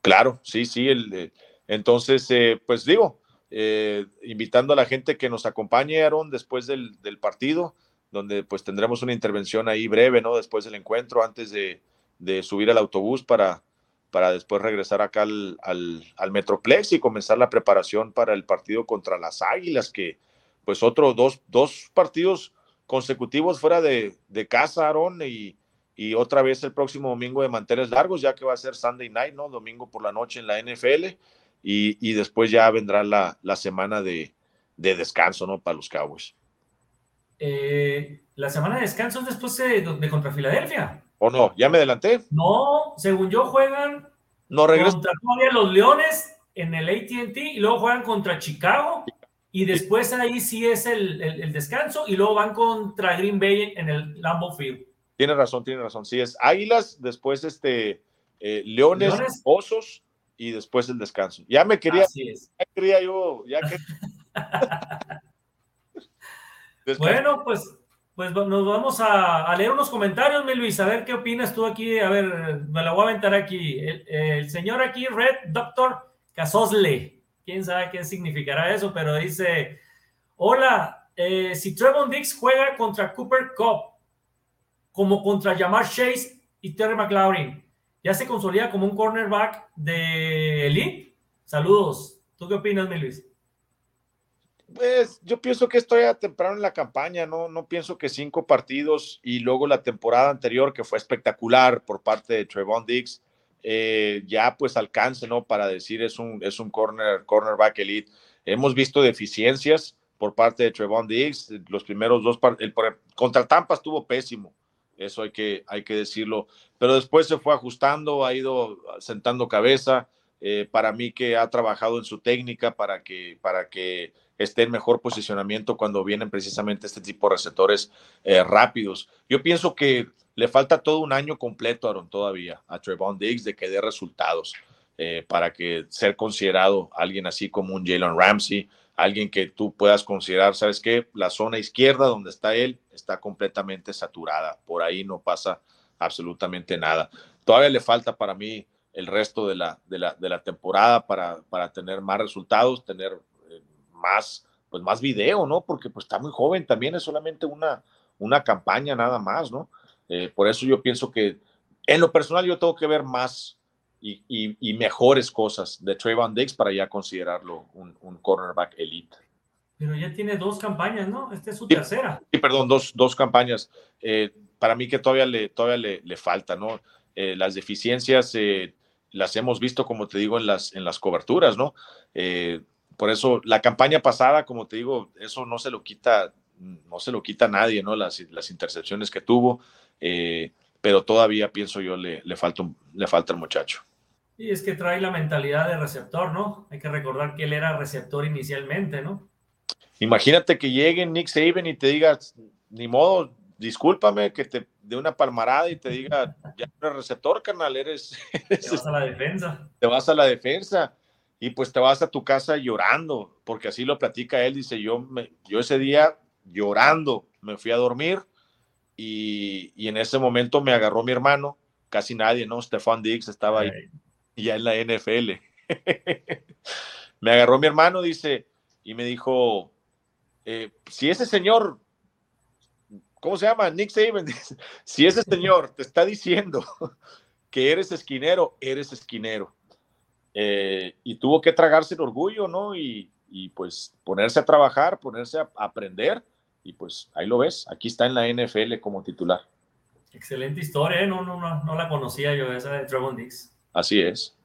Claro, sí, sí. El, eh, entonces, eh, pues digo, eh, invitando a la gente que nos acompañe, Aaron, después del, partido, donde pues tendremos una intervención ahí breve, ¿no? Después del encuentro, antes de, subir al autobús para, para después regresar acá al, al, Metroplex y comenzar la preparación para el partido contra las Águilas, que pues otros dos, dos partidos consecutivos fuera de, de casa, Aaron, y, y otra vez el próximo domingo de manteles largos, ya que va a ser Sunday night, ¿no? Domingo por la noche en la NFL y, después ya vendrá la, la semana de, de, descanso, ¿no? Para los Cowboys. Eh, la semana de descanso es después de, de, contra Filadelfia. ¿O no? ¿Ya me adelanté? No, según yo juegan no contra los Leones en el ATT y luego juegan contra Chicago y después ahí sí es el, el, descanso y luego van contra Green Bay en el Lambeau Field. Tiene razón, tiene razón. Sí, es Águilas, después este eh, Leones, Osos y después el descanso. Ya me quería, ya quería yo, ya que... bueno, pues, pues nos vamos a, leer unos comentarios, mi Luis, a ver qué opinas tú aquí. A ver, me la voy a aventar aquí. El, señor aquí, Red Doctor Casosle, quién sabe qué significará eso, pero dice: Hola, eh, si Trevon Dix juega contra Cooper Cup, como contra Jamar Chase y Terry McLaurin, ya se consolida como un cornerback de elite. Saludos. ¿Tú qué opinas, mi Luis? Pues yo pienso que estoy a temprano en la campaña, ¿no? No pienso que cinco partidos y luego la temporada anterior, que fue espectacular por parte de Trevon Diggs, eh, ya pues alcance, ¿no? Para decir es un, es un corner, cornerback elite. Hemos visto deficiencias por parte de Trevon Diggs. Los primeros dos partidos, contra Tampa estuvo pésimo eso hay que, hay que decirlo. Pero después se fue ajustando, ha ido sentando cabeza. Eh, para mí que ha trabajado en su técnica para que, para que esté en mejor posicionamiento cuando vienen precisamente este tipo de receptores eh, rápidos. Yo pienso que le falta todo un año completo, Aaron, todavía a Trevon Diggs de que dé resultados eh, para que ser considerado alguien así como un Jalen Ramsey, alguien que tú puedas considerar, ¿sabes qué? La zona izquierda donde está él está completamente saturada, por ahí no pasa absolutamente nada. Todavía le falta para mí el resto de la, de la, de la temporada para, para tener más resultados, tener eh, más, pues más video, ¿no? Porque pues está muy joven, también es solamente una, una campaña nada más, ¿no? Eh, por eso yo pienso que en lo personal yo tengo que ver más y, mejores cosas de Trayvon Diggs para ya considerarlo un, cornerback elite. Pero ya tiene dos campañas, ¿no? Esta es su tercera. Sí, perdón, dos, dos campañas. Eh, para mí que todavía le, todavía le, falta, ¿no? Eh, las deficiencias eh, las hemos visto, como te digo, en las, en las coberturas, ¿no? por eso la campaña pasada, como te digo, eso no se lo quita, no se lo quita nadie, ¿no? Las, las intercepciones que tuvo, pero todavía pienso yo le, le, falta, le falta el muchacho. Y es que trae la mentalidad de receptor, ¿no? Hay que recordar que él era receptor inicialmente, ¿no? Imagínate que llegue Nick Saban y te diga, ni modo, discúlpame, que te dé una palmarada y te diga, ya no eres receptor, carnal, eres, Te vas a la defensa. Te vas a la defensa y pues te vas a tu casa llorando, porque así lo platica él, dice, yo, me, yo ese día llorando me fui a dormir y, y, en ese momento me agarró mi hermano, casi nadie, ¿no? Stefan Diggs estaba ahí ya en la NFL. me agarró mi hermano, dice, y me dijo, eh, si ese señor, ¿cómo se llama? Nick Saban, si ese señor te está diciendo que eres esquinero, eres esquinero. Eh, y tuvo que tragarse el orgullo, ¿no? Y, pues ponerse a trabajar, ponerse a, aprender, y pues ahí lo ves, aquí está en la NFL como titular. Excelente historia, ¿eh? no, no, no, no la conocía yo, esa de Trevon Dix. Así es.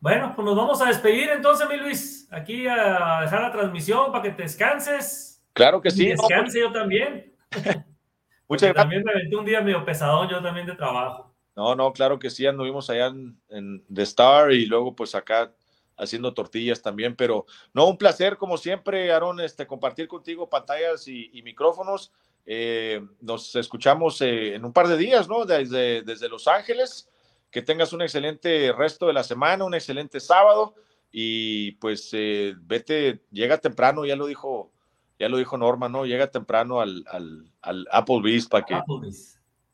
Bueno, pues nos vamos a despedir entonces, mi Luis. Aquí a dejar la transmisión para que te descanses. Claro que sí. descanse yo también. Muchas gracias. También me aventé un día medio pesadón yo también de trabajo. No, no, claro que sí, anduvimos allá en, The Star y luego pues acá haciendo tortillas también, pero no, un placer como siempre, Aaron, este, compartir contigo pantallas y, micrófonos. Eh, nos escuchamos eh, en un par de días, ¿no? Desde, desde Los Ángeles que tengas un excelente resto de la semana, un excelente sábado y pues eh, vete, llega temprano, ya lo dijo, ya lo dijo Norma, ¿no? Llega temprano al, al, al Applebee's para que,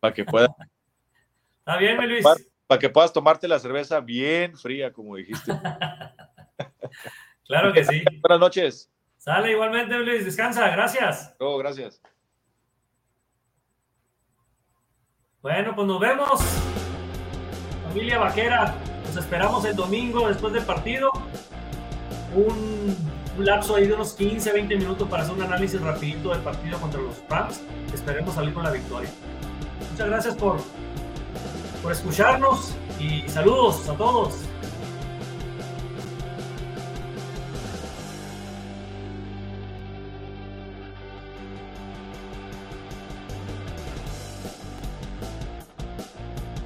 para que puedas. Está bien, Luis. Para, que puedas tomarte la cerveza bien fría, como dijiste. claro que sí. Buenas noches. Sale igualmente, Luis. Descansa, gracias. Oh, gracias. Bueno, pues nos vemos familia vaquera, nos esperamos el domingo después del partido. Un, lapso ahí de unos 15, 20 minutos para hacer un análisis rapidito del partido contra los Rams. Esperemos salir con la victoria. Muchas gracias por, por escucharnos y saludos a todos.